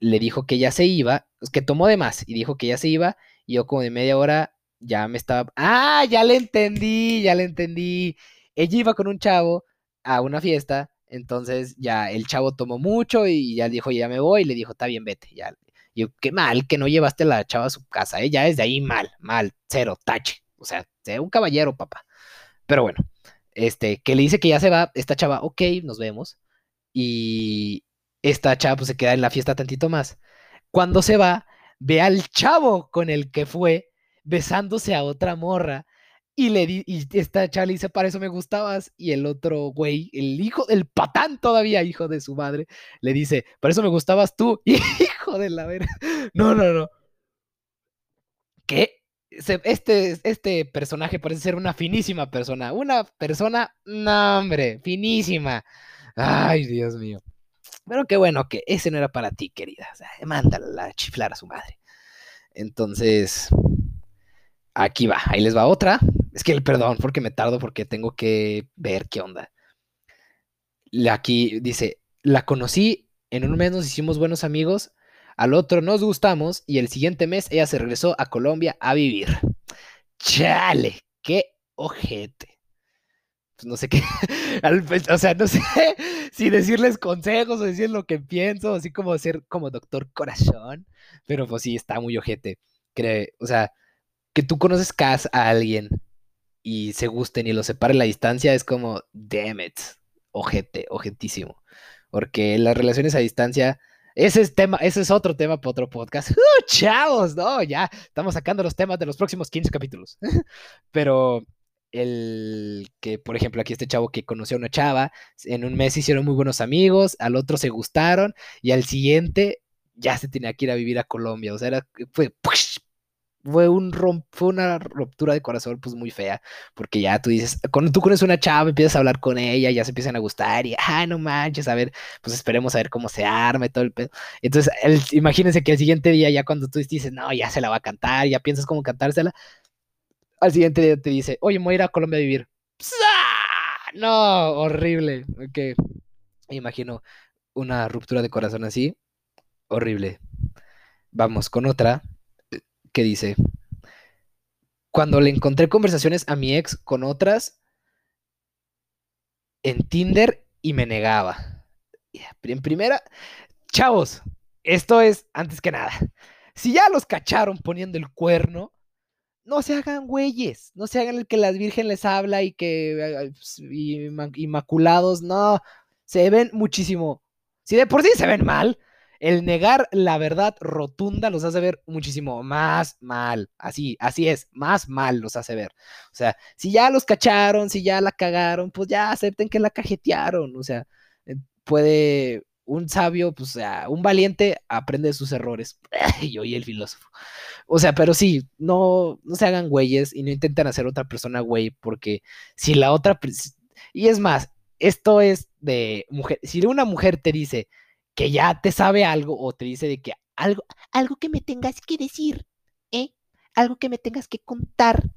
le dijo que ya se iba, que tomó de más y dijo que ya se iba. Y yo, como de media hora, ya me estaba. ¡Ah! Ya le entendí, ya le entendí. Ella iba con un chavo a una fiesta. Entonces ya el chavo tomó mucho y ya dijo, ya me voy. Y le dijo, está bien, vete. Ya. Yo, qué mal que no llevaste a la chava a su casa. ¿eh? Ya desde ahí mal, mal, cero, tache. O sea, un caballero, papá. Pero bueno, este, que le dice que ya se va. Esta chava, ok, nos vemos. Y esta chava pues se queda en la fiesta tantito más. Cuando se va, ve al chavo con el que fue besándose a otra morra. Y le di, y esta chava le dice, para eso me gustabas. Y el otro güey, el hijo, el patán todavía, hijo de su madre, le dice, para eso me gustabas tú. hijo de la vera. No, no, no. ¿Qué? este, este personaje parece ser una finísima persona. Una persona, no, hombre, finísima. Ay, Dios mío. Pero qué bueno que ese no era para ti, querida. O sea, mándala a chiflar a su madre. Entonces, aquí va, ahí les va otra. Es que el perdón, porque me tardo, porque tengo que ver qué onda. Aquí dice, la conocí, en un mes nos hicimos buenos amigos, al otro nos gustamos y el siguiente mes ella se regresó a Colombia a vivir. Chale, qué ojete. Pues no sé qué, o sea, no sé si decirles consejos o decir lo que pienso, así como ser como doctor corazón, pero pues sí, está muy ojete. Cree, o sea, que tú conoces a alguien y se gusten y lo separen la distancia es como, damn it, ojete, ojetísimo. Porque las relaciones a distancia, ese es tema, ese es otro tema para otro podcast. ¡Uh, chavos! No, ya estamos sacando los temas de los próximos 15 capítulos. Pero el que, por ejemplo, aquí este chavo que conoció a una chava, en un mes hicieron muy buenos amigos, al otro se gustaron y al siguiente ya se tenía que ir a vivir a Colombia. O sea, era, fue fue, un fue una ruptura de corazón pues muy fea, porque ya tú dices, cuando tú conoces una chava, empiezas a hablar con ella, ya se empiezan a gustar y, ah, no manches, a ver, pues esperemos a ver cómo se arma y todo el pedo. Entonces, imagínense que el siguiente día, ya cuando tú dices, no, ya se la va a cantar, ya piensas cómo cantársela, al siguiente día te dice, oye, voy a ir a Colombia a vivir. No, horrible. Ok. Imagino una ruptura de corazón así. Horrible. Vamos con otra que dice, cuando le encontré conversaciones a mi ex con otras en Tinder y me negaba. En primera, chavos, esto es antes que nada. Si ya los cacharon poniendo el cuerno, no se hagan güeyes, no se hagan el que las virgen les habla y que pues, inmaculados, no, se ven muchísimo. Si de por sí se ven mal, el negar la verdad rotunda los hace ver muchísimo más mal. Así, así es, más mal los hace ver. O sea, si ya los cacharon, si ya la cagaron, pues ya acepten que la cajetearon. O sea, eh, puede un sabio, pues, un valiente aprende de sus errores. Yo y el filósofo. O sea, pero sí, no, no se hagan güeyes y no intenten hacer otra persona güey, porque si la otra. Y es más, esto es de mujer. Si una mujer te dice, que ya te sabe algo o te dice de que algo, algo que me tengas que decir, ¿eh? Algo que me tengas que contar.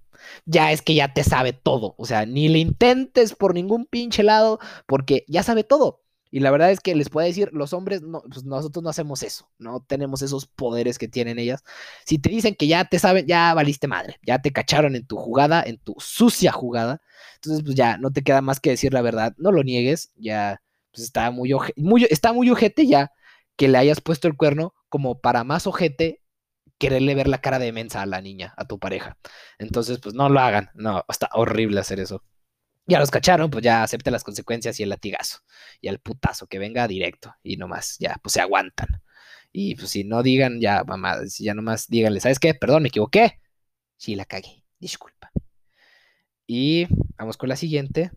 Ya es que ya te sabe todo. O sea, ni le intentes por ningún pinche lado porque ya sabe todo. Y la verdad es que les puedo decir, los hombres, no, pues nosotros no hacemos eso, no tenemos esos poderes que tienen ellas. Si te dicen que ya te saben, ya valiste madre, ya te cacharon en tu jugada, en tu sucia jugada, entonces pues ya no te queda más que decir la verdad, no lo niegues, ya pues está muy, está muy ojete ya que le hayas puesto el cuerno como para más ojete quererle ver la cara de mensa a la niña, a tu pareja. Entonces, pues no lo hagan, no, está horrible hacer eso. Ya los cacharon, pues ya acepta las consecuencias y el latigazo. Y el putazo que venga directo. Y nomás, ya, pues se aguantan. Y pues si no digan, ya, mamá, ya nomás díganle, ¿sabes qué? Perdón, me equivoqué. Sí, la cagué. Disculpa. Y vamos con la siguiente.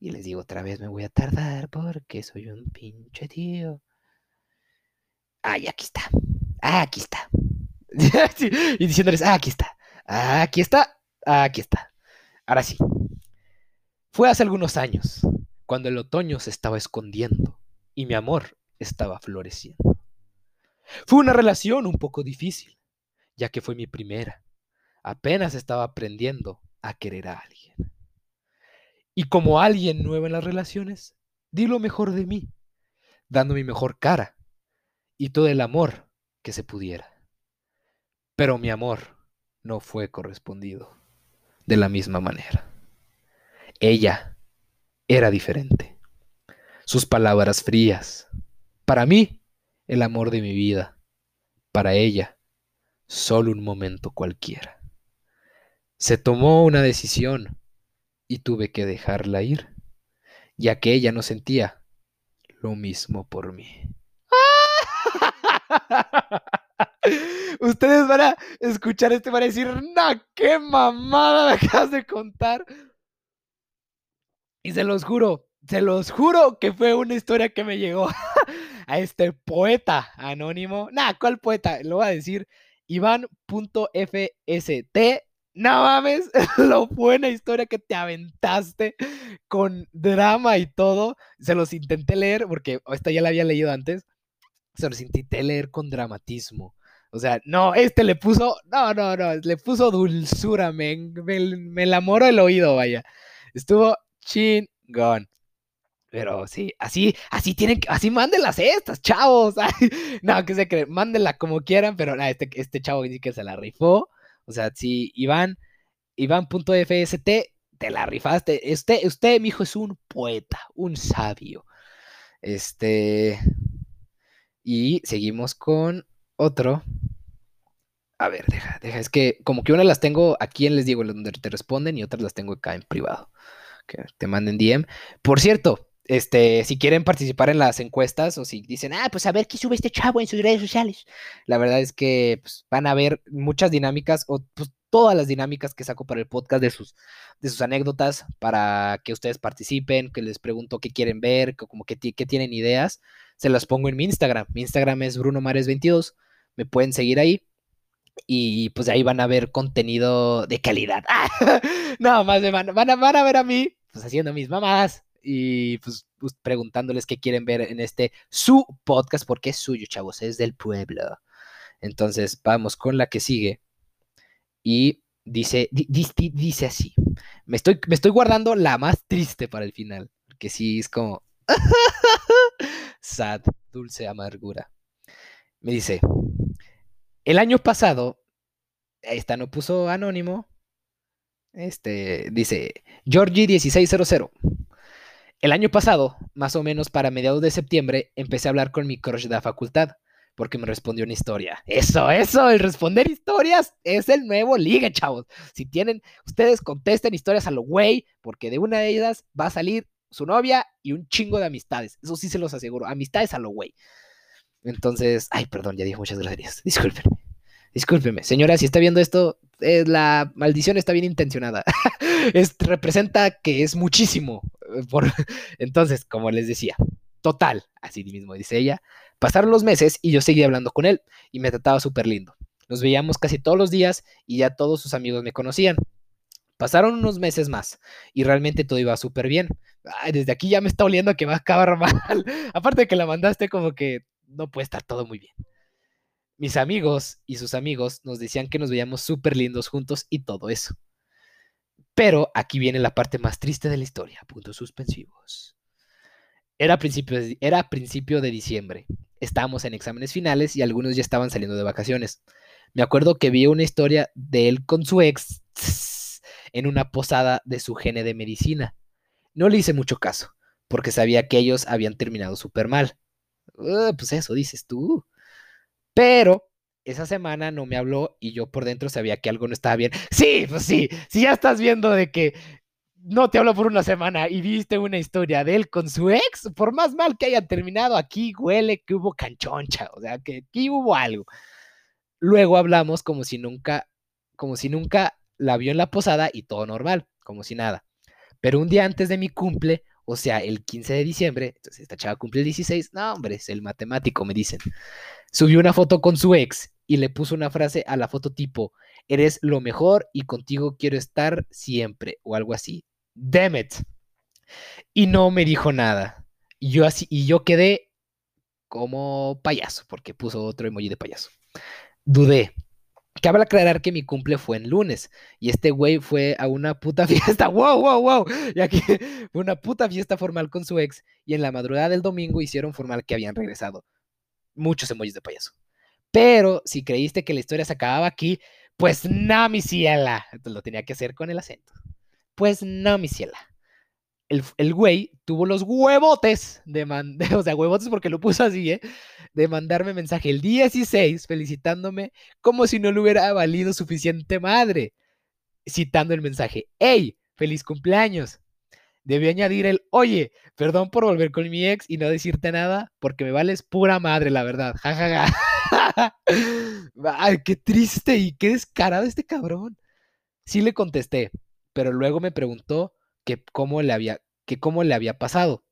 Y les digo otra vez, me voy a tardar porque soy un pinche tío. Ay, aquí está. Ah, aquí está. y diciéndoles, ah, aquí está. Ah, aquí está. Ah, aquí está. Ahora sí. Fue hace algunos años, cuando el otoño se estaba escondiendo y mi amor estaba floreciendo. Fue una relación un poco difícil, ya que fue mi primera. Apenas estaba aprendiendo a querer a alguien. Y como alguien nuevo en las relaciones, di lo mejor de mí, dando mi mejor cara y todo el amor que se pudiera. Pero mi amor no fue correspondido de la misma manera. Ella era diferente. Sus palabras frías. Para mí, el amor de mi vida. Para ella, solo un momento cualquiera. Se tomó una decisión y tuve que dejarla ir, ya que ella no sentía lo mismo por mí. Ustedes van a escuchar esto y van a decir, no, qué mamada me acabas de contar. Y se los juro, se los juro que fue una historia que me llegó a este poeta anónimo. Nah, ¿cuál poeta? Lo voy a decir. Iván.fst. No mames, lo buena historia que te aventaste con drama y todo. Se los intenté leer porque esta ya la había leído antes. Se los intenté leer con dramatismo. O sea, no, este le puso, no, no, no, le puso dulzura, me, me, me enamoró el oído, vaya. Estuvo chingón. Pero sí, así, así tienen, así mándenlas estas, chavos. no, que se creen, mándenla como quieran, pero este, este chavo dice que se la rifó. O sea, sí, Iván, Iván.fst, te la rifaste. Usted, usted, mi hijo, es un poeta, un sabio. Este. Y seguimos con otro. A ver, deja, deja. Es que como que una las tengo aquí en Les Digo, donde te responden, y otras las tengo acá en privado. Que te manden DM. Por cierto, este, si quieren participar en las encuestas o si dicen, ah, pues a ver qué sube este chavo en sus redes sociales. La verdad es que pues, van a ver muchas dinámicas o pues, todas las dinámicas que saco para el podcast de sus, de sus anécdotas para que ustedes participen, que les pregunto qué quieren ver, que, como que, tienen ideas. Se las pongo en mi Instagram. Mi Instagram es Bruno Mares 22 Me pueden seguir ahí. Y pues ahí van a ver contenido de calidad. Nada más van, van, a, van a ver a mí pues haciendo mis mamás y pues, pues, preguntándoles qué quieren ver en este su podcast, porque es suyo, chavos, es del pueblo. Entonces, vamos con la que sigue. Y dice, dice así. Me estoy, me estoy guardando la más triste para el final, porque sí es como sad, dulce amargura. Me dice, el año pasado, esta no puso anónimo, este, dice, Georgie1600. El año pasado, más o menos para mediados de septiembre, empecé a hablar con mi crush de la facultad, porque me respondió una historia. Eso, eso, el responder historias es el nuevo ligue, chavos. Si tienen, ustedes contesten historias a lo güey, porque de una de ellas va a salir su novia y un chingo de amistades. Eso sí se los aseguro, amistades a lo güey. Entonces, ay, perdón, ya dije muchas gracias. Discúlpenme. Discúlpeme, señora, si está viendo esto, eh, la maldición está bien intencionada. es, representa que es muchísimo. Eh, por... Entonces, como les decía, total, así mismo dice ella, pasaron los meses y yo seguía hablando con él y me trataba súper lindo. Nos veíamos casi todos los días y ya todos sus amigos me conocían. Pasaron unos meses más y realmente todo iba súper bien. desde aquí ya me está oliendo que va a acabar mal. Aparte de que la mandaste como que no puede estar todo muy bien. Mis amigos y sus amigos nos decían que nos veíamos súper lindos juntos y todo eso. Pero aquí viene la parte más triste de la historia, puntos suspensivos. Era principio, de, principio de diciembre. Estábamos en exámenes finales y algunos ya estaban saliendo de vacaciones. Me acuerdo que vi una historia de él con su ex en una posada de su gene de medicina. No le hice mucho caso, porque sabía que ellos habían terminado súper mal. Ah, pues eso dices tú. Pero esa semana no me habló y yo por dentro sabía que algo no estaba bien. Sí, pues sí, si ya estás viendo de que no te hablo por una semana y viste una historia de él con su ex, por más mal que haya terminado, aquí huele que hubo canchoncha, o sea, que aquí hubo algo. Luego hablamos como si nunca, como si nunca la vio en la posada y todo normal, como si nada. Pero un día antes de mi cumple, o sea, el 15 de diciembre, entonces esta chava cumple el 16, no hombre, es el matemático, me dicen. Subió una foto con su ex y le puso una frase a la foto tipo, eres lo mejor y contigo quiero estar siempre, o algo así. Damn Y no me dijo nada. Y yo así, y yo quedé como payaso, porque puso otro emoji de payaso. Dudé. Cabe aclarar que mi cumple fue en lunes y este güey fue a una puta fiesta, wow, wow, wow, y aquí fue una puta fiesta formal con su ex y en la madrugada del domingo hicieron formal que habían regresado. Muchos emojis de payaso. Pero si creíste que la historia se acababa aquí, pues no, mi ciela. Entonces lo tenía que hacer con el acento. Pues no, mi ciela. El, el güey tuvo los huevotes de mandar, o sea, huevotes porque lo puso así, ¿eh? De mandarme mensaje el 16 felicitándome como si no le hubiera valido suficiente madre. Citando el mensaje, ¡Ey! ¡Feliz cumpleaños! Debió añadir el, oye, perdón por volver con mi ex y no decirte nada, porque me vales pura madre, la verdad. Ja, ja, ja. Ay, qué triste y qué descarado este cabrón. Sí le contesté, pero luego me preguntó que cómo le había, que cómo le había pasado.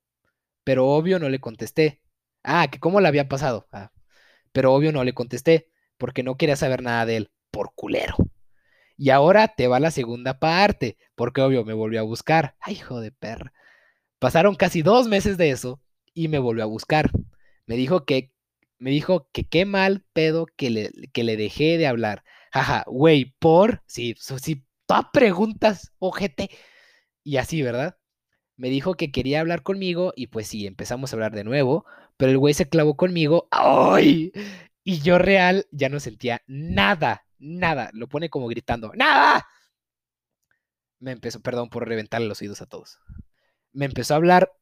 Pero obvio no le contesté. Ah, que cómo le había pasado. Ah, pero obvio no le contesté, porque no quería saber nada de él, por culero. Y ahora te va la segunda parte, porque obvio me volvió a buscar. Ay, hijo de perra. Pasaron casi dos meses de eso y me volvió a buscar. Me dijo que, me dijo que qué mal pedo que le, que le dejé de hablar. Jaja, güey, por, sí, sí, todas preguntas, ojete. Y así, ¿verdad? Me dijo que quería hablar conmigo y pues sí, empezamos a hablar de nuevo, pero el güey se clavó conmigo. ¡Ay! Y yo real ya no sentía nada nada. Lo pone como gritando, ¡nada! Me empezó, perdón por reventarle los oídos a todos. Me empezó a hablar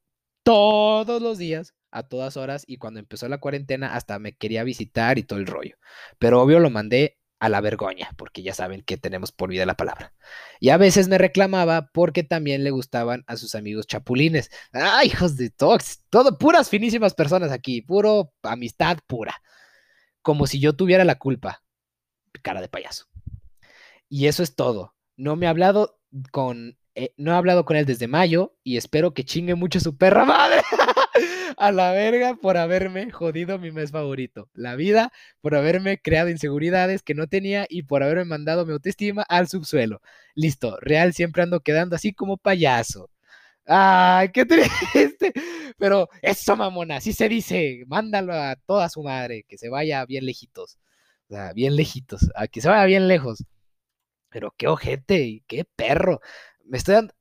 todos los días, a todas horas, y cuando empezó la cuarentena hasta me quería visitar y todo el rollo. Pero obvio lo mandé a la vergoña, porque ya saben que tenemos por vida la palabra. Y a veces me reclamaba porque también le gustaban a sus amigos chapulines. ¡Ay, hijos de tox! Todo, puras finísimas personas aquí, puro amistad pura. Como si yo tuviera la culpa cara de payaso. Y eso es todo. No me ha hablado con, eh, no he hablado con él desde mayo y espero que chingue mucho su perra madre. a la verga por haberme jodido mi mes favorito. La vida por haberme creado inseguridades que no tenía y por haberme mandado mi autoestima al subsuelo. Listo, real siempre ando quedando así como payaso. Ay, qué triste. Pero eso, mamona, así se dice. Mándalo a toda su madre, que se vaya bien lejitos. O sea, bien lejitos, a que se vaya bien lejos. Pero qué ojete qué perro. Me estoy dando.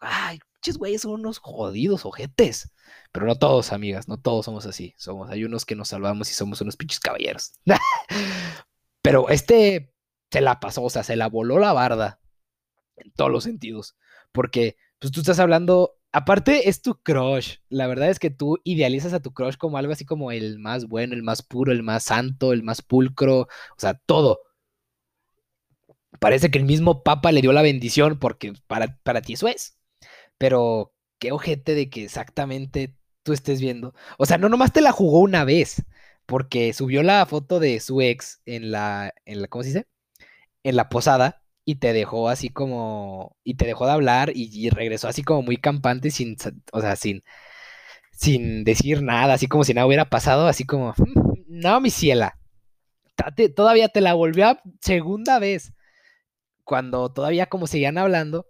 Ay, pinches güeyes son unos jodidos ojetes. Pero no todos, amigas, no todos somos así. Somos, hay unos que nos salvamos y somos unos pinches caballeros. Pero este se la pasó, o sea, se la voló la barda. En todos los sentidos. Porque, pues tú estás hablando Aparte, es tu crush. La verdad es que tú idealizas a tu crush como algo así como el más bueno, el más puro, el más santo, el más pulcro, o sea, todo. Parece que el mismo Papa le dio la bendición porque para, para ti eso es. Pero qué ojete de que exactamente tú estés viendo. O sea, no nomás te la jugó una vez, porque subió la foto de su ex en la, en la ¿cómo se dice? En la posada y te dejó así como, y te dejó de hablar y, regresó así como muy campante sin, o sea, sin, sin decir nada, así como si nada hubiera pasado, así como, mm, no, mi ciela, todavía te la volvió a segunda vez, cuando todavía como seguían hablando,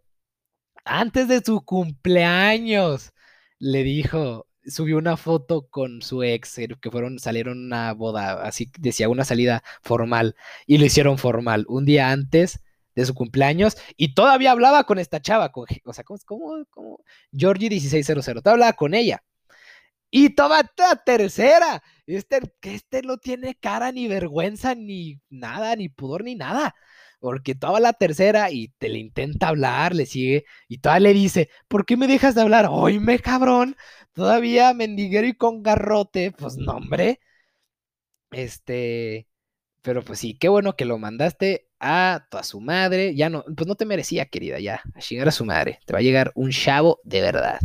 antes de su cumpleaños, le dijo, subió una foto con su ex, que fueron, salieron una boda, así decía, una salida formal, y lo hicieron formal. Un día antes de su cumpleaños y todavía hablaba con esta chava, con, o sea, ¿cómo, cómo, cómo? Georgie 1600, todavía hablaba con ella. Y toda la tercera, este, que este no tiene cara ni vergüenza ni nada, ni pudor ni nada. Porque toda la tercera y te le intenta hablar, le sigue y toda le dice, ¿por qué me dejas de hablar? me cabrón, todavía mendiguero y con garrote, pues no, hombre. Este, pero pues sí, qué bueno que lo mandaste a toda su madre. Ya no, pues no te merecía, querida, ya. A chingar a su madre. Te va a llegar un chavo de verdad.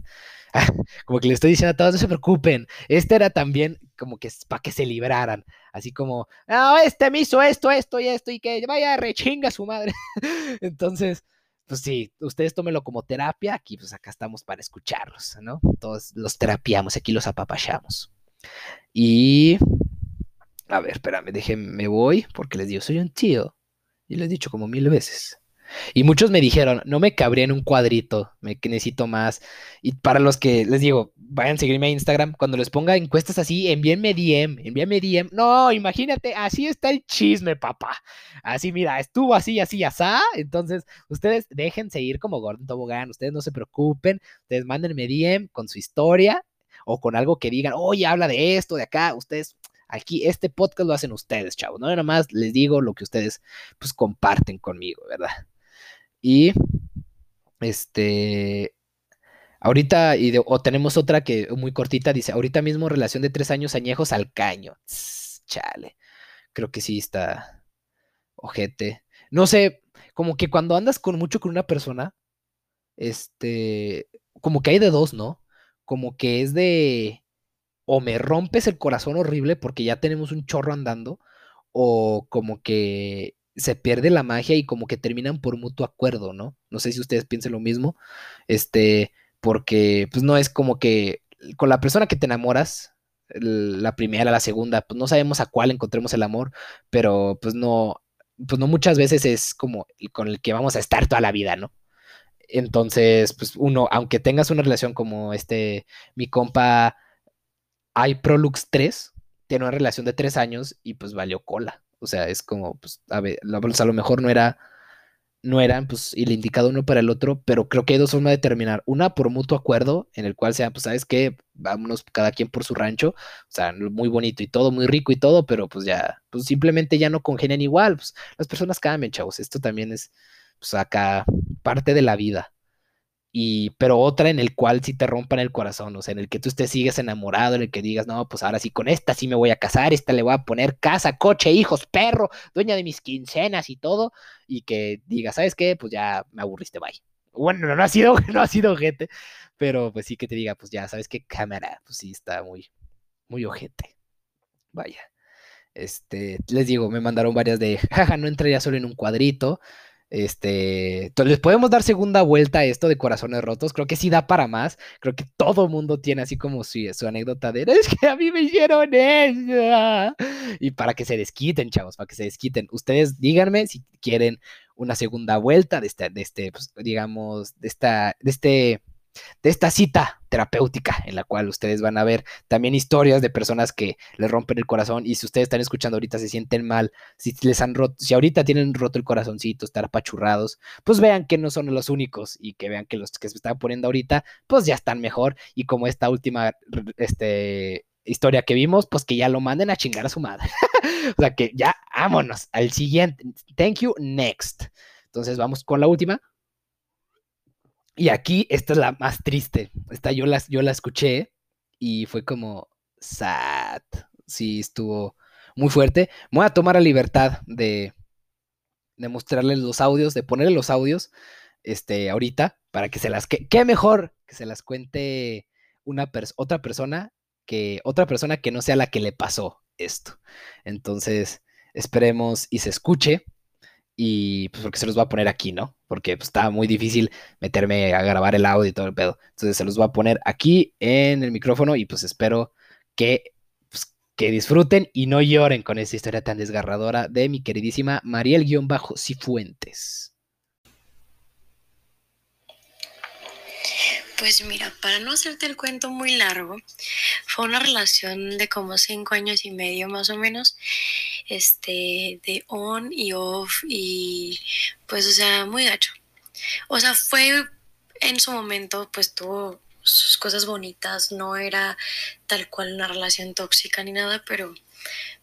como que le estoy diciendo a todos, no se preocupen. Este era también como que para que se libraran. Así como, no, este me hizo esto, esto y esto, y que vaya rechinga su madre. Entonces, pues sí, ustedes tómenlo como terapia. Aquí, pues acá estamos para escucharlos, ¿no? Todos los terapiamos, aquí los apapachamos. Y. A ver, espérame, déjenme, me voy, porque les digo, soy un tío. Y lo he dicho como mil veces. Y muchos me dijeron, no me cabría en un cuadrito, me necesito más. Y para los que les digo, vayan a seguirme a Instagram, cuando les ponga encuestas así, envíenme DM, envíenme DM. No, imagínate, así está el chisme, papá. Así, mira, estuvo así, así, asá. Entonces, ustedes déjense ir como Gordon Tobogán, ustedes no se preocupen, ustedes mándenme DM con su historia o con algo que digan, oye, habla de esto, de acá, ustedes Aquí este podcast lo hacen ustedes, chavos. No nada más les digo lo que ustedes pues comparten conmigo, ¿verdad? Y este ahorita o tenemos otra que muy cortita dice, ahorita mismo relación de tres años añejos al caño. chale. Creo que sí está ojete. No sé, como que cuando andas con mucho con una persona, este, como que hay de dos, ¿no? Como que es de o me rompes el corazón horrible porque ya tenemos un chorro andando, o como que se pierde la magia y como que terminan por mutuo acuerdo, ¿no? No sé si ustedes piensen lo mismo, este, porque pues no es como que con la persona que te enamoras, la primera, la segunda, pues no sabemos a cuál encontremos el amor, pero pues no, pues no muchas veces es como con el que vamos a estar toda la vida, ¿no? Entonces, pues uno, aunque tengas una relación como este, mi compa hay Prolux 3, tiene una relación de tres años y pues valió cola. O sea, es como, pues, a ver, a lo mejor no era, no eran, pues, el indicado uno para el otro, pero creo que hay dos formas de terminar. Una por mutuo acuerdo, en el cual sea, pues, ¿sabes qué? Vámonos cada quien por su rancho. O sea, muy bonito y todo, muy rico y todo, pero pues ya, pues simplemente ya no congenian igual. Pues las personas cambian, chavos. Esto también es, pues, acá parte de la vida pero otra en el cual sí te rompan el corazón, o sea, en el que tú te sigues enamorado, en el que digas, no, pues ahora sí con esta sí me voy a casar, esta le voy a poner casa, coche, hijos, perro, dueña de mis quincenas y todo, y que digas, ¿sabes qué? Pues ya me aburriste, bye. Bueno, no ha sido, no ha sido ojete, pero pues sí que te diga, pues ya, ¿sabes qué? Cámara, pues sí está muy, muy ojete. Vaya. Este, les digo, me mandaron varias de, jaja, no entraría solo en un cuadrito. Este, entonces, ¿les podemos dar segunda vuelta a esto de corazones rotos? Creo que sí da para más. Creo que todo mundo tiene así como su, anécdota de es que a mí me hicieron eso. Y para que se desquiten, chavos, para que se desquiten. Ustedes díganme si quieren una segunda vuelta de este, de este, pues, digamos, de esta, de este de esta cita terapéutica en la cual ustedes van a ver también historias de personas que les rompen el corazón y si ustedes están escuchando ahorita se sienten mal, si les han roto, si ahorita tienen roto el corazoncito, estar apachurrados, pues vean que no son los únicos y que vean que los que se están poniendo ahorita, pues ya están mejor y como esta última este historia que vimos, pues que ya lo manden a chingar a su madre. o sea que ya vámonos al siguiente. Thank you, next. Entonces vamos con la última. Y aquí, esta es la más triste. Esta yo la, yo la escuché y fue como sad. Sí, estuvo muy fuerte. Voy a tomar la libertad de, mostrarles los audios, de ponerle los audios este, ahorita para que se las... Que, ¿Qué mejor que se las cuente una otra persona que otra persona que no sea la que le pasó esto? Entonces, esperemos y se escuche y pues porque se los va a poner aquí, ¿no? Porque pues, está muy difícil meterme a grabar el audio y todo el pedo. Entonces se los voy a poner aquí en el micrófono y pues espero que, pues, que disfruten y no lloren con esta historia tan desgarradora de mi queridísima Mariel-Cifuentes. Pues mira, para no hacerte el cuento muy largo, fue una relación de como cinco años y medio más o menos, este, de on y off y pues, o sea, muy gacho. O sea, fue en su momento, pues tuvo sus cosas bonitas, no era tal cual una relación tóxica ni nada, pero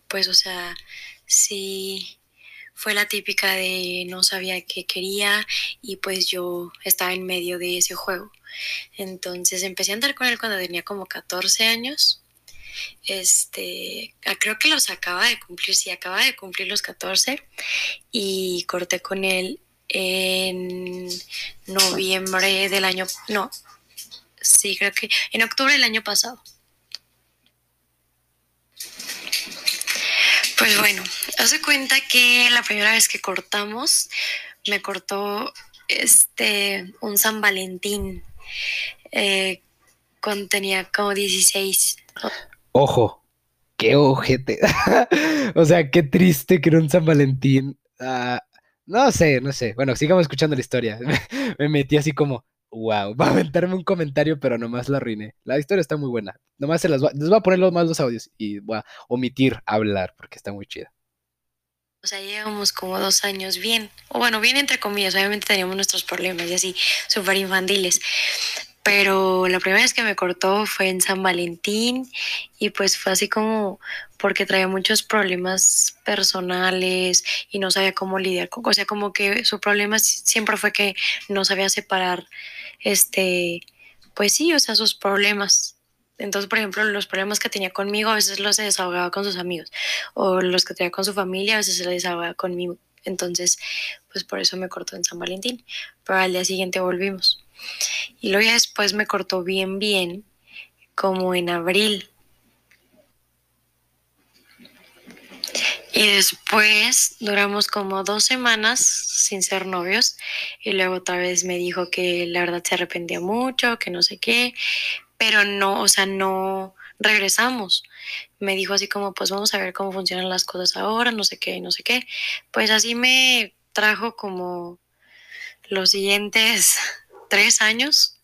pues, o sea, sí fue la típica de no sabía qué quería y pues yo estaba en medio de ese juego. Entonces empecé a andar con él cuando tenía como 14 años Este, ah, creo que los acaba de cumplir, sí, acaba de cumplir los 14 y corté con él en noviembre del año, no, sí, creo que en octubre del año pasado. Pues bueno, hace cuenta que la primera vez que cortamos, me cortó este un San Valentín eh, cuando tenía como 16. Ojo, qué ojete. o sea, qué triste que era un San Valentín. Ah, no sé, no sé. Bueno, sigamos escuchando la historia. me metí así como, wow, va a aventarme un comentario, pero nomás la arruiné. La historia está muy buena. Nomás se las va, les voy a poner los más los audios y voy a omitir hablar porque está muy chida. O sea, llevamos como dos años bien, o bueno, bien entre comillas, obviamente teníamos nuestros problemas y así, súper infantiles. Pero la primera vez que me cortó fue en San Valentín y pues fue así como porque traía muchos problemas personales y no sabía cómo lidiar con, o sea, como que su problema siempre fue que no sabía separar, este, pues sí, o sea, sus problemas entonces, por ejemplo, los problemas que tenía conmigo a veces los desahogaba con sus amigos o los que tenía con su familia a veces se los desahogaba conmigo. Entonces, pues por eso me cortó en San Valentín. Pero al día siguiente volvimos. Y luego ya después me cortó bien, bien, como en abril. Y después duramos como dos semanas sin ser novios. Y luego otra vez me dijo que la verdad se arrepentía mucho, que no sé qué pero no, o sea, no regresamos. Me dijo así como, pues vamos a ver cómo funcionan las cosas ahora, no sé qué, no sé qué. Pues así me trajo como los siguientes tres años.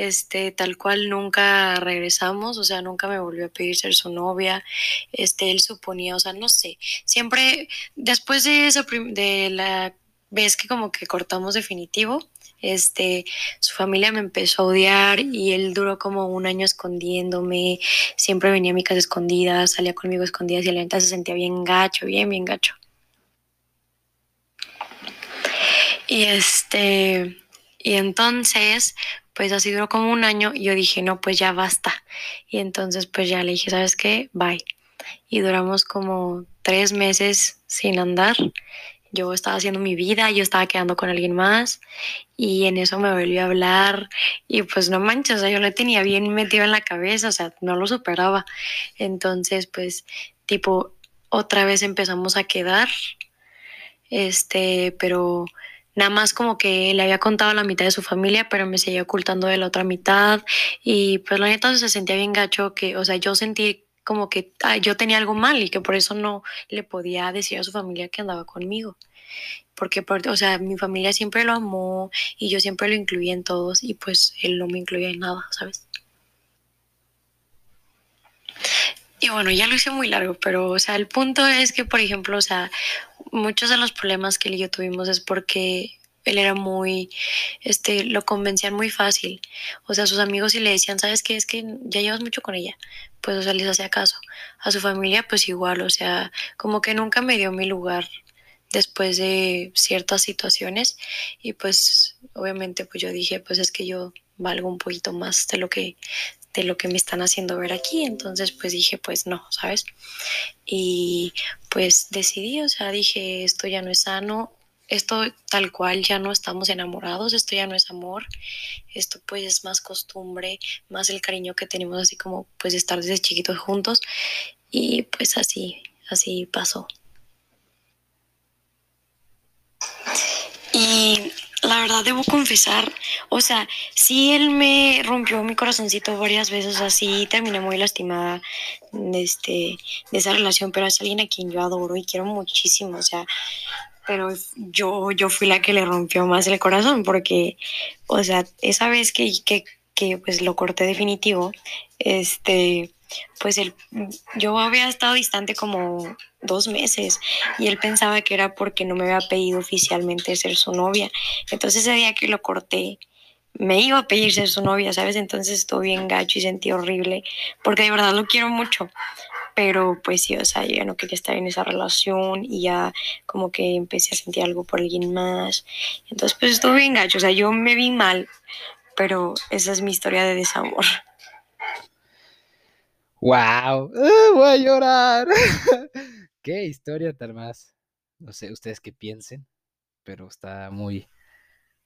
Este, tal cual nunca regresamos, o sea, nunca me volvió a pedir ser su novia. Este, él suponía, o sea, no sé, siempre después de esa de la vez que como que cortamos definitivo, este, su familia me empezó a odiar y él duró como un año escondiéndome, siempre venía a mi casa escondida, salía conmigo escondida y la neta se sentía bien gacho, bien, bien gacho. Y este, y entonces, pues así duró como un año y yo dije, no, pues ya basta. Y entonces pues ya le dije, ¿sabes qué? Bye. Y duramos como tres meses sin andar yo estaba haciendo mi vida, yo estaba quedando con alguien más y en eso me volvió a hablar y pues no manches, o sea, yo lo tenía bien metido en la cabeza, o sea, no lo superaba. Entonces, pues, tipo, otra vez empezamos a quedar, este, pero nada más como que le había contado la mitad de su familia, pero me seguía ocultando de la otra mitad y pues la neta se sentía bien gacho que, o sea, yo sentí como que yo tenía algo mal y que por eso no le podía decir a su familia que andaba conmigo. Porque, o sea, mi familia siempre lo amó y yo siempre lo incluía en todos y pues él no me incluía en nada, ¿sabes? Y bueno, ya lo hice muy largo, pero, o sea, el punto es que, por ejemplo, o sea, muchos de los problemas que él y yo tuvimos es porque él era muy, este, lo convencían muy fácil. O sea, sus amigos y le decían, ¿sabes qué? Es que ya llevas mucho con ella. Pues, o sea, les hacía caso. A su familia, pues igual, o sea, como que nunca me dio mi lugar después de ciertas situaciones. Y pues, obviamente, pues yo dije, pues es que yo valgo un poquito más de lo que de lo que me están haciendo ver aquí, entonces pues dije, pues no, ¿sabes? Y pues decidí, o sea, dije, esto ya no es sano, esto tal cual ya no estamos enamorados, esto ya no es amor, esto pues es más costumbre, más el cariño que tenemos así como pues estar desde chiquitos juntos y pues así, así pasó. Y la verdad debo confesar, o sea, sí él me rompió mi corazoncito varias veces, así terminé muy lastimada de, este, de esa relación, pero es alguien a quien yo adoro y quiero muchísimo, o sea, pero yo, yo fui la que le rompió más el corazón porque, o sea, esa vez que, que, que pues lo corté definitivo, este, pues él, yo había estado distante como dos meses y él pensaba que era porque no me había pedido oficialmente ser su novia. Entonces ese día que lo corté, me iba a pedir ser su novia, ¿sabes? Entonces estuve bien gacho y sentí horrible porque de verdad lo quiero mucho pero pues sí, o sea, yo ya no quería estar en esa relación y ya como que empecé a sentir algo por alguien más. Entonces pues estuve bien gacho, o sea, yo me vi mal, pero esa es mi historia de desamor. ¡Wow! ¡Ah, voy a llorar. Qué historia tan más. No sé ustedes qué piensen, pero está muy,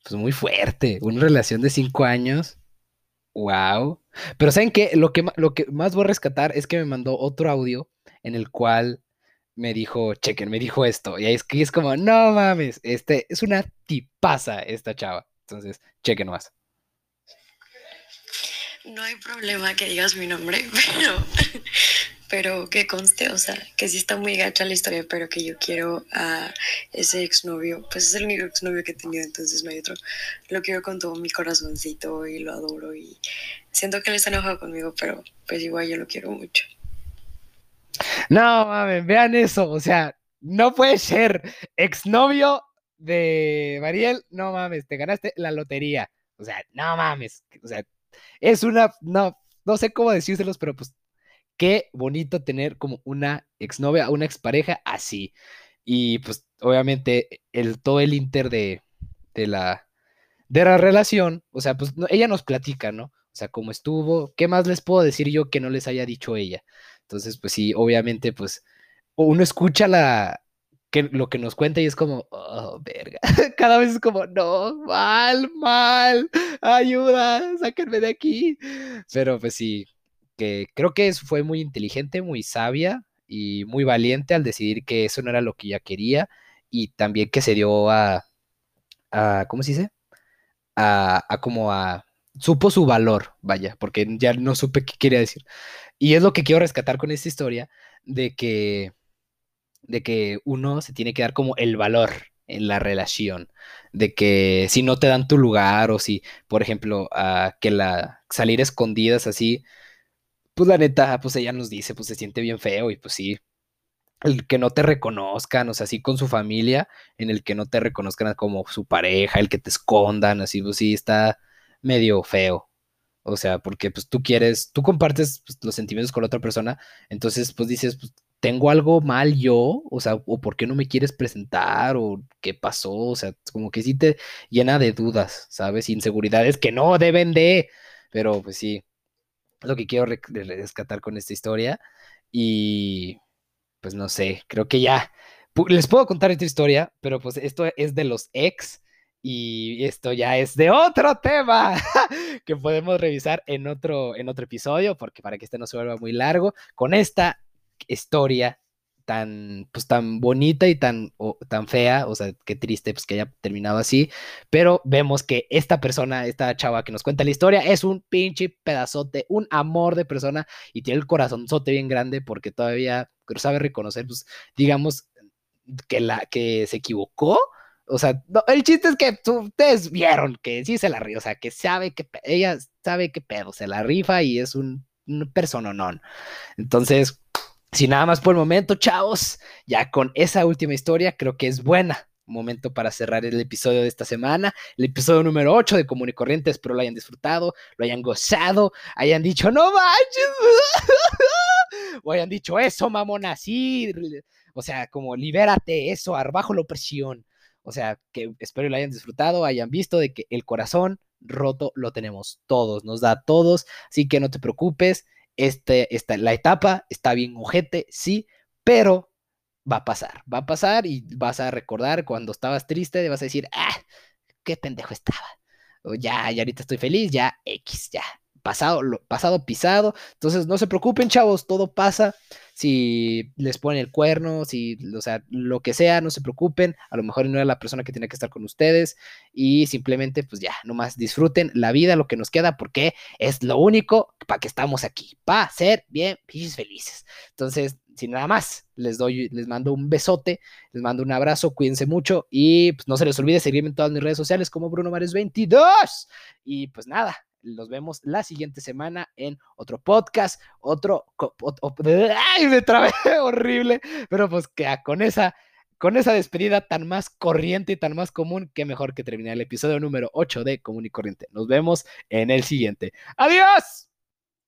pues muy fuerte. Una relación de cinco años. ¡Wow! Pero ¿saben qué? Lo que, lo que más voy a rescatar es que me mandó otro audio en el cual me dijo, chequen, me dijo esto. Y ahí es que es como, no mames, este es una tipaza esta chava. Entonces, chequen más. No hay problema que digas mi nombre, pero, pero que conste, o sea, que sí está muy gacha la historia, pero que yo quiero a ese exnovio, pues es el único exnovio que he tenido, entonces no hay otro. Lo quiero con todo mi corazoncito y lo adoro y siento que él está enojado conmigo, pero pues igual yo lo quiero mucho. No, mames, vean eso, o sea, no puede ser exnovio de Mariel, no mames, te ganaste la lotería. O sea, no mames, o sea, es una, no, no sé cómo decírselos, pero pues qué bonito tener como una exnovia, una expareja así. Y pues obviamente el, todo el inter de, de, la, de la relación, o sea, pues ella nos platica, ¿no? O sea, cómo estuvo, ¿qué más les puedo decir yo que no les haya dicho ella? Entonces, pues sí, obviamente, pues uno escucha la, que, lo que nos cuenta y es como, oh, verga. Cada vez es como, no, mal, mal, ayuda, sáquenme de aquí. Pero pues sí, que creo que fue muy inteligente, muy sabia y muy valiente al decidir que eso no era lo que ella quería y también que se dio a, ¿cómo se dice? A, a como a, supo su valor, vaya, porque ya no supe qué quería decir. Y es lo que quiero rescatar con esta historia, de que, de que uno se tiene que dar como el valor en la relación, de que si no te dan tu lugar o si, por ejemplo, a que la salir escondidas así, pues la neta, pues ella nos dice, pues se siente bien feo y pues sí, el que no te reconozcan, o sea, así con su familia, en el que no te reconozcan como su pareja, el que te escondan, así, pues sí, está medio feo. O sea, porque pues tú quieres, tú compartes pues, los sentimientos con la otra persona, entonces pues dices, pues, tengo algo mal yo, o sea, o por qué no me quieres presentar, o qué pasó, o sea, como que sí te llena de dudas, ¿sabes? Inseguridades que no deben de, pero pues sí, lo que quiero rescatar con esta historia y pues no sé, creo que ya, les puedo contar esta historia, pero pues esto es de los ex y esto ya es de otro tema que podemos revisar en otro, en otro episodio, porque para que este no se vuelva muy largo, con esta historia tan, pues, tan bonita y tan, tan fea, o sea, qué triste pues, que haya terminado así, pero vemos que esta persona, esta chava que nos cuenta la historia, es un pinche pedazote, un amor de persona y tiene el corazonzote bien grande porque todavía sabe reconocer, pues, digamos, que, la, que se equivocó, o sea, el chiste es que ustedes vieron que sí se la rifa, o sea, que sabe que ella sabe qué pedo, se la rifa y es un, un persononón. Entonces, sin nada más por el momento, chavos, ya con esa última historia creo que es buena. Momento para cerrar el episodio de esta semana, el episodio número 8 de Común y Corriente. Espero lo hayan disfrutado, lo hayan gozado, hayan dicho, no manches, o hayan dicho eso, mamón, así. O sea, como libérate, eso, bajo la opresión. O sea, que espero lo hayan disfrutado, hayan visto de que el corazón roto lo tenemos todos, nos da a todos, así que no te preocupes, este, esta, la etapa está bien ojete, sí, pero va a pasar, va a pasar y vas a recordar cuando estabas triste, vas a decir, ah, qué pendejo estaba. O ya, ya ahorita estoy feliz, ya X, ya, pasado, pasado pisado. Entonces, no se preocupen, chavos, todo pasa. Si les ponen el cuerno, si, o sea, lo que sea, no se preocupen. A lo mejor no era la persona que tiene que estar con ustedes. Y simplemente, pues ya, nomás disfruten la vida, lo que nos queda, porque es lo único para que estamos aquí, para ser bien felices. Entonces, sin nada más, les doy, les mando un besote, les mando un abrazo, cuídense mucho y pues no se les olvide seguirme en todas mis redes sociales como Bruno Mares 22. Y pues nada, nos vemos la siguiente semana en otro podcast, otro... ¡Ay, me trabé! horrible. Pero pues que con esa, con esa despedida tan más corriente y tan más común, que mejor que terminar el episodio número 8 de Común y Corriente. Nos vemos en el siguiente. ¡Adiós!